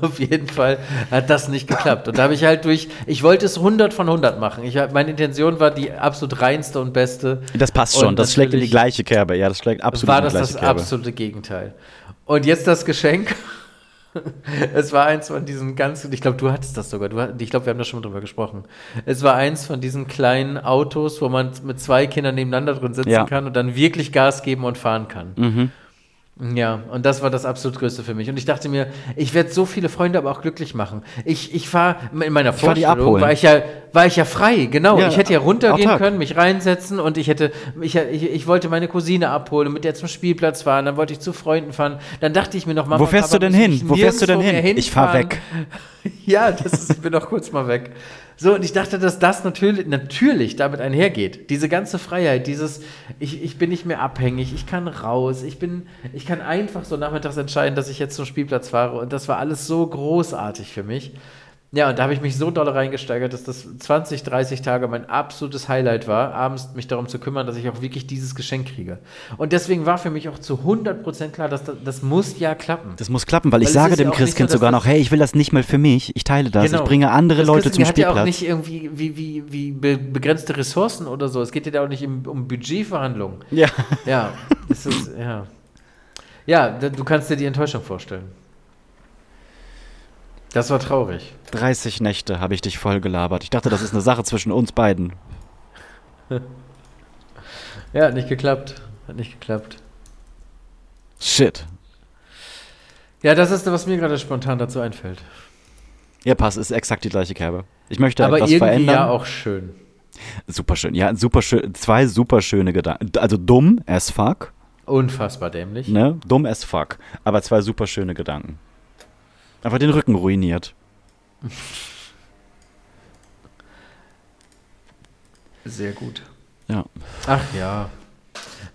auf jeden Fall hat das nicht geklappt. Und da habe ich halt durch, ich wollte es 100 von 100 machen. Ich, meine Intention war die absolut reinste und beste. Das passt schon, Und das schlägt in die gleiche Kerbe. Ja, das schlägt absolut war in die das gleiche das Kerbe. absolute Gegenteil. Und jetzt das Geschenk. es war eins von diesen ganz, ich glaube, du hattest das sogar. Du, ich glaube, wir haben da schon mal drüber gesprochen. Es war eins von diesen kleinen Autos, wo man mit zwei Kindern nebeneinander drin sitzen Ja. kann und dann wirklich Gas geben und fahren kann. Mhm. Ja, und das war das absolut Größte für mich. Und ich dachte mir, ich werde so viele Freunde aber auch glücklich machen. Ich, ich war in meiner die Vorstellung, war ich, ja, war ich ja frei, genau. Ja, ich hätte ja runtergehen können, mich reinsetzen und ich hätte, ich, ich, ich wollte meine Cousine abholen mit der zum Spielplatz fahren, dann wollte ich zu Freunden fahren. Dann dachte ich mir noch, Mama, Wo fährst Papa, du denn hin? ich Wo fährst du denn hin? Ich fahr hinfahren. weg. Ja, das ist, ich bin doch kurz mal weg. So, und ich dachte, dass das natürlich, natürlich damit einhergeht. Diese ganze Freiheit, dieses, ich, ich bin nicht mehr abhängig, ich kann raus, ich bin, ich kann einfach so nachmittags entscheiden, dass ich jetzt zum Spielplatz fahre. Und das war alles so großartig für mich. Ja, und da habe ich mich so doll reingesteigert, dass das 20, 30 Tage mein absolutes Highlight war, abends mich darum zu kümmern, dass ich auch wirklich dieses Geschenk kriege. Und deswegen war für mich auch zu 100% klar, dass das, das muss ja klappen. Das muss klappen, weil ich Weil es sage dem Christkind so, sogar noch, hey, ich will das nicht mal für mich, ich teile das, ich bringe andere Das Leute zum Christkind hat ja auch Spielplatz. nicht irgendwie wie, wie, wie be begrenzte Ressourcen oder so. Es geht ja da auch nicht um, um Budgetverhandlungen. ja. Ja, ist, ja. Ja, du kannst dir die Enttäuschung vorstellen. Das war traurig. 30 Nächte habe ich dich voll gelabert. Ich dachte, das ist eine Sache zwischen uns beiden. Ja, hat nicht geklappt. Hat nicht geklappt. Shit. Ja, das ist, was mir gerade spontan dazu einfällt. Ja, pass, ist exakt die gleiche Kerbe. Ich möchte Aber etwas irgendwie verändern. ja auch schön. Super schön. Ja, super schön. Zwei super schöne Gedanken. Also dumm as fuck, Unfassbar dämlich. ne? Dumm as fuck. Aber zwei super schöne Gedanken. Einfach den Rücken ruiniert. Sehr gut. Ja. Ach ja.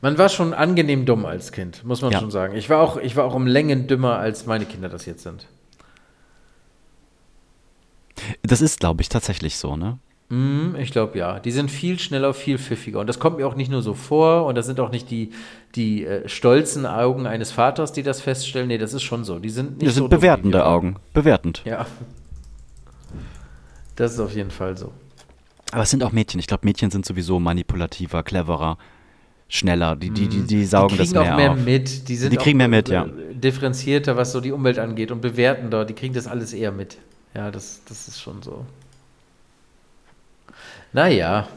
Man war schon angenehm dumm als Kind, muss man Ja. schon sagen. Ich war, auch, ich war auch um Längen dümmer, als meine Kinder das jetzt sind. Das ist, glaube ich, tatsächlich so, ne? Mm, ich glaube ja. Die sind viel schneller, viel pfiffiger. Und das kommt mir auch nicht nur so vor. Und das sind auch nicht die, die äh, stolzen Augen eines Vaters, die das feststellen. Nee, das ist schon so. Die sind nicht Das so sind bewertende. Augen. Bewertend. Ja. Das ist auf jeden Fall so. Aber es sind auch Mädchen. Ich glaube, Mädchen sind sowieso manipulativer, cleverer, schneller. Die, die, die, die saugen die das mehr, auch mehr auf. mit. Die, sind Die kriegen auch, mehr mit, äh, ja. Differenzierter, was so die Umwelt angeht und bewertender. Die kriegen das alles eher mit. Ja, das, das ist schon so. Naja,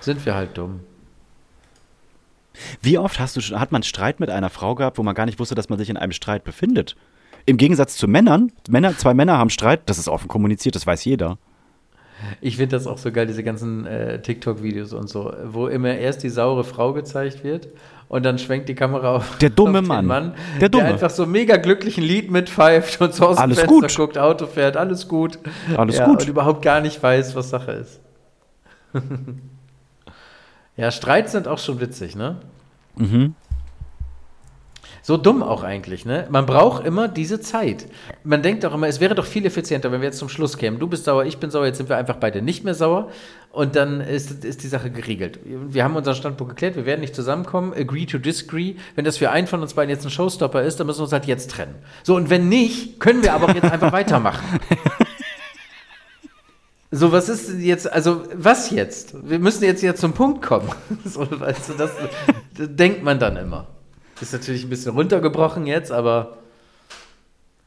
sind wir halt dumm. Wie oft hast du, schon- hat man Streit mit einer Frau gehabt, wo man gar nicht wusste, dass man sich in einem Streit befindet? Im Gegensatz zu Männern, Männer, zwei Männer haben Streit, das ist offen kommuniziert, das weiß jeder. Ich finde das auch so geil, diese ganzen äh, TikTok-Videos und so, wo immer erst die saure Frau gezeigt wird und dann schwenkt die Kamera auf, Der dumme auf Mann. Mann, Der Dumme. einfach so mega glücklich ein Lied mitpfeift und so aus Alles dem Fenster gut. guckt, Auto fährt, alles gut. Alles ja, gut. Und überhaupt gar nicht weiß, was Sache ist. ja, Streits sind auch schon witzig, ne? Mhm. So dumm auch eigentlich, ne? Man braucht immer diese Zeit. Man denkt auch immer, es wäre doch viel effizienter, wenn wir jetzt zum Schluss kämen. Du bist sauer, ich bin sauer, jetzt sind wir einfach beide nicht mehr sauer und dann ist, ist die Sache geregelt. Wir haben unseren Standpunkt geklärt, wir werden nicht zusammenkommen, agree to disagree. Wenn das für einen von uns beiden jetzt ein Showstopper ist, dann müssen wir uns halt jetzt trennen. So, und wenn nicht, können wir aber auch jetzt einfach weitermachen. So, was ist denn jetzt, also was jetzt? Wir müssen jetzt ja zum Punkt kommen. So, weißt du, das, das denkt man dann immer. Ist natürlich ein bisschen runtergebrochen jetzt, aber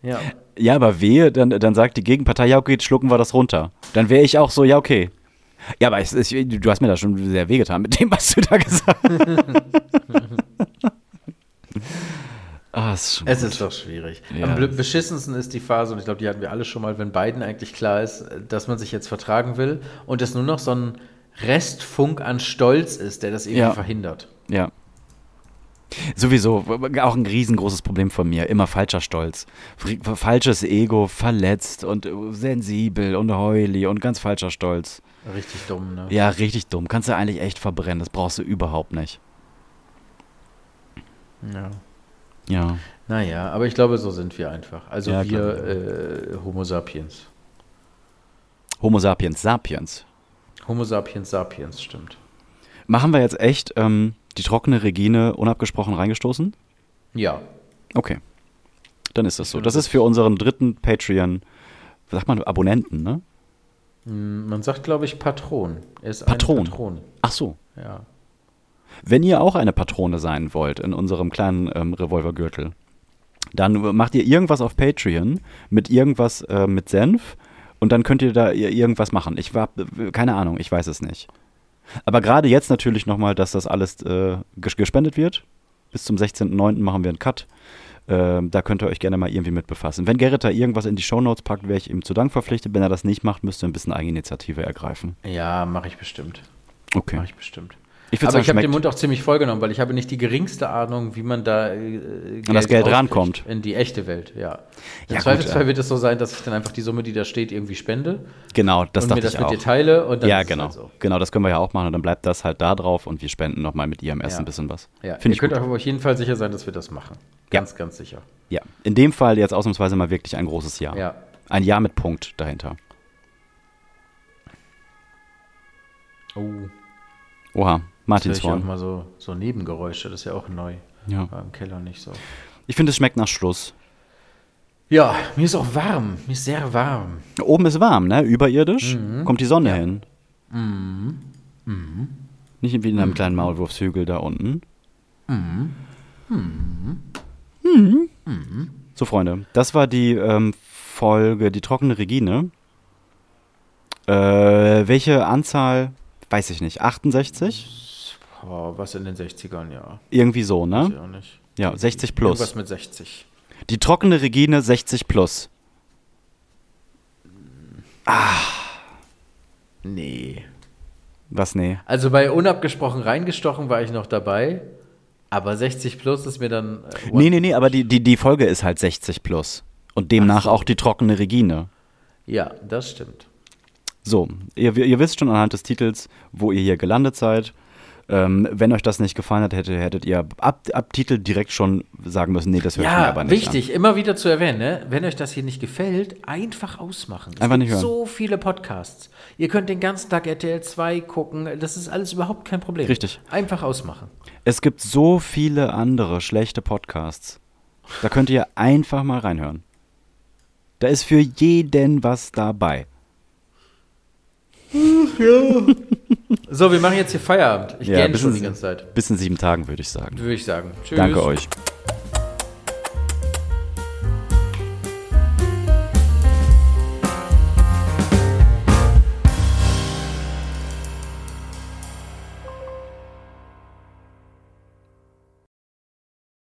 ja. Ja, aber wehe, dann, dann sagt die Gegenpartei, ja, okay, schlucken wir das runter. Dann wäre ich auch so, ja, okay. Ja, aber es, es, du hast mir da schon sehr wehgetan mit dem, was du da gesagt hast. ah, ist Es ist doch schwierig. Ja. Am beschissensten ist die Phase, und ich glaube, die hatten wir alle schon mal, wenn beiden eigentlich klar ist, dass man sich jetzt vertragen will und es nur noch so ein Restfunk an Stolz ist, der das irgendwie Ja. verhindert. Ja. Sowieso, auch ein riesengroßes Problem von mir. Immer falscher Stolz. Falsches Ego, verletzt und äh, sensibel und heuli und ganz falscher Stolz. Richtig dumm, ne? Ja, richtig dumm. Kannst du eigentlich echt verbrennen. Das brauchst du überhaupt nicht. ja. Ja. Naja, aber ich glaube, so sind wir einfach. Also Ja, wir klar. äh, Homo sapiens. Homo sapiens sapiens. Homo sapiens sapiens, stimmt. Machen wir jetzt echt ähm, die trockene Regine unabgesprochen reingestoßen? Ja. Okay. Dann ist das so. Das ist für unseren dritten Patreon, sagt man, Abonnenten, ne? Hm, Man sagt, glaube ich, Patron. Er ist Patron. Patron. Ach so. Ja. Wenn ihr auch eine Patrone sein wollt in unserem kleinen ähm, Revolvergürtel, dann macht ihr irgendwas auf Patreon mit irgendwas äh, mit Senf und dann könnt ihr da ir- irgendwas machen. Ich war keine Ahnung, ich weiß es nicht. Aber gerade jetzt natürlich nochmal, dass das alles äh, ges- gespendet wird Bis zum 16.09. machen wir einen Cut. Ähm, da könnt ihr euch gerne mal irgendwie mit befassen. Wenn Gerrit da irgendwas in die Shownotes packt, wäre ich ihm zu Dank verpflichtet. Wenn er das nicht macht, müsst ihr ein bisschen Eigeninitiative ergreifen. Ja, mache ich bestimmt. Okay. Mache ich bestimmt. Ich Aber sagen, ich habe den Mund auch ziemlich voll genommen, weil ich habe nicht die geringste Ahnung, wie man da äh, das Geld rankommt. In die echte Welt, ja. Im Ja, gut, Zweifelsfall ja. wird es so sein, dass ich dann einfach die Summe, die da steht, irgendwie spende Genau, das und mir dachte das ich mit auch. dir teile und dann ja, genau. halt so. Genau, das können wir ja auch machen und dann bleibt das halt da drauf und wir spenden nochmal mit ihrem Essen Ja. ein bisschen was. Ja, Finde ihr ich könnt gut. auf jeden Fall sicher sein, dass wir das machen. Ja. Ganz, ganz sicher. Ja, in dem Fall jetzt ausnahmsweise mal wirklich ein großes Jahr. Ja. Ein Jahr mit Punkt dahinter. Oh, Oha, jetzt höre Martins ich auch mal so, so Nebengeräusche, das ist ja auch neu. Ja. War im Keller nicht so. Ich finde, es schmeckt nach Schluss. Ja, mir ist auch warm. Mir ist sehr warm. Oben ist warm, ne? Überirdisch Mhm. kommt die Sonne hin. Nicht wie in Mhm. einem kleinen Maulwurfshügel da unten. Mhm. Mhm. So, Freunde, das war die ähm, Folge Die trockene Regine. Äh, welche Anzahl? Weiß ich nicht. 68? Oh, was in den 60ern, ja. Irgendwie so, Weiß ich ne? nicht. Ja, 60 Irgendwas plus. mit 60. Die trockene Regine 60 plus. Nee. Was, nee? Also bei unabgesprochen reingestochen war ich noch dabei, aber 60 plus ist mir dann. Äh, Nee, nee, nee, aber die, die, die Folge ist halt 60 plus. Und demnach auch die trockene Regine. Ja, das stimmt. So, ihr, ihr wisst schon anhand des Titels, wo ihr hier gelandet seid. Ähm, wenn euch das nicht gefallen hat, hättet, hättet ihr ab, ab Titel direkt schon sagen müssen, nee, das höre ich mir Ja, aber nicht wichtig, immer wieder zu erwähnen, ne? wenn euch das hier nicht gefällt, einfach ausmachen. Es Einfach gibt nicht hören. so viele Podcasts. Ihr könnt den ganzen Tag RTL 2 gucken, das ist alles überhaupt kein Problem. Richtig. Einfach ausmachen. an. Es gibt so viele andere schlechte Podcasts. Da könnt ihr einfach mal reinhören. Da ist für jeden was dabei. So, wir machen jetzt hier Feierabend. Ich Ja, gähne schon die ganze Zeit, Bis in sieben Tagen, würde ich sagen. würde ich sagen. Tschüss. Danke euch.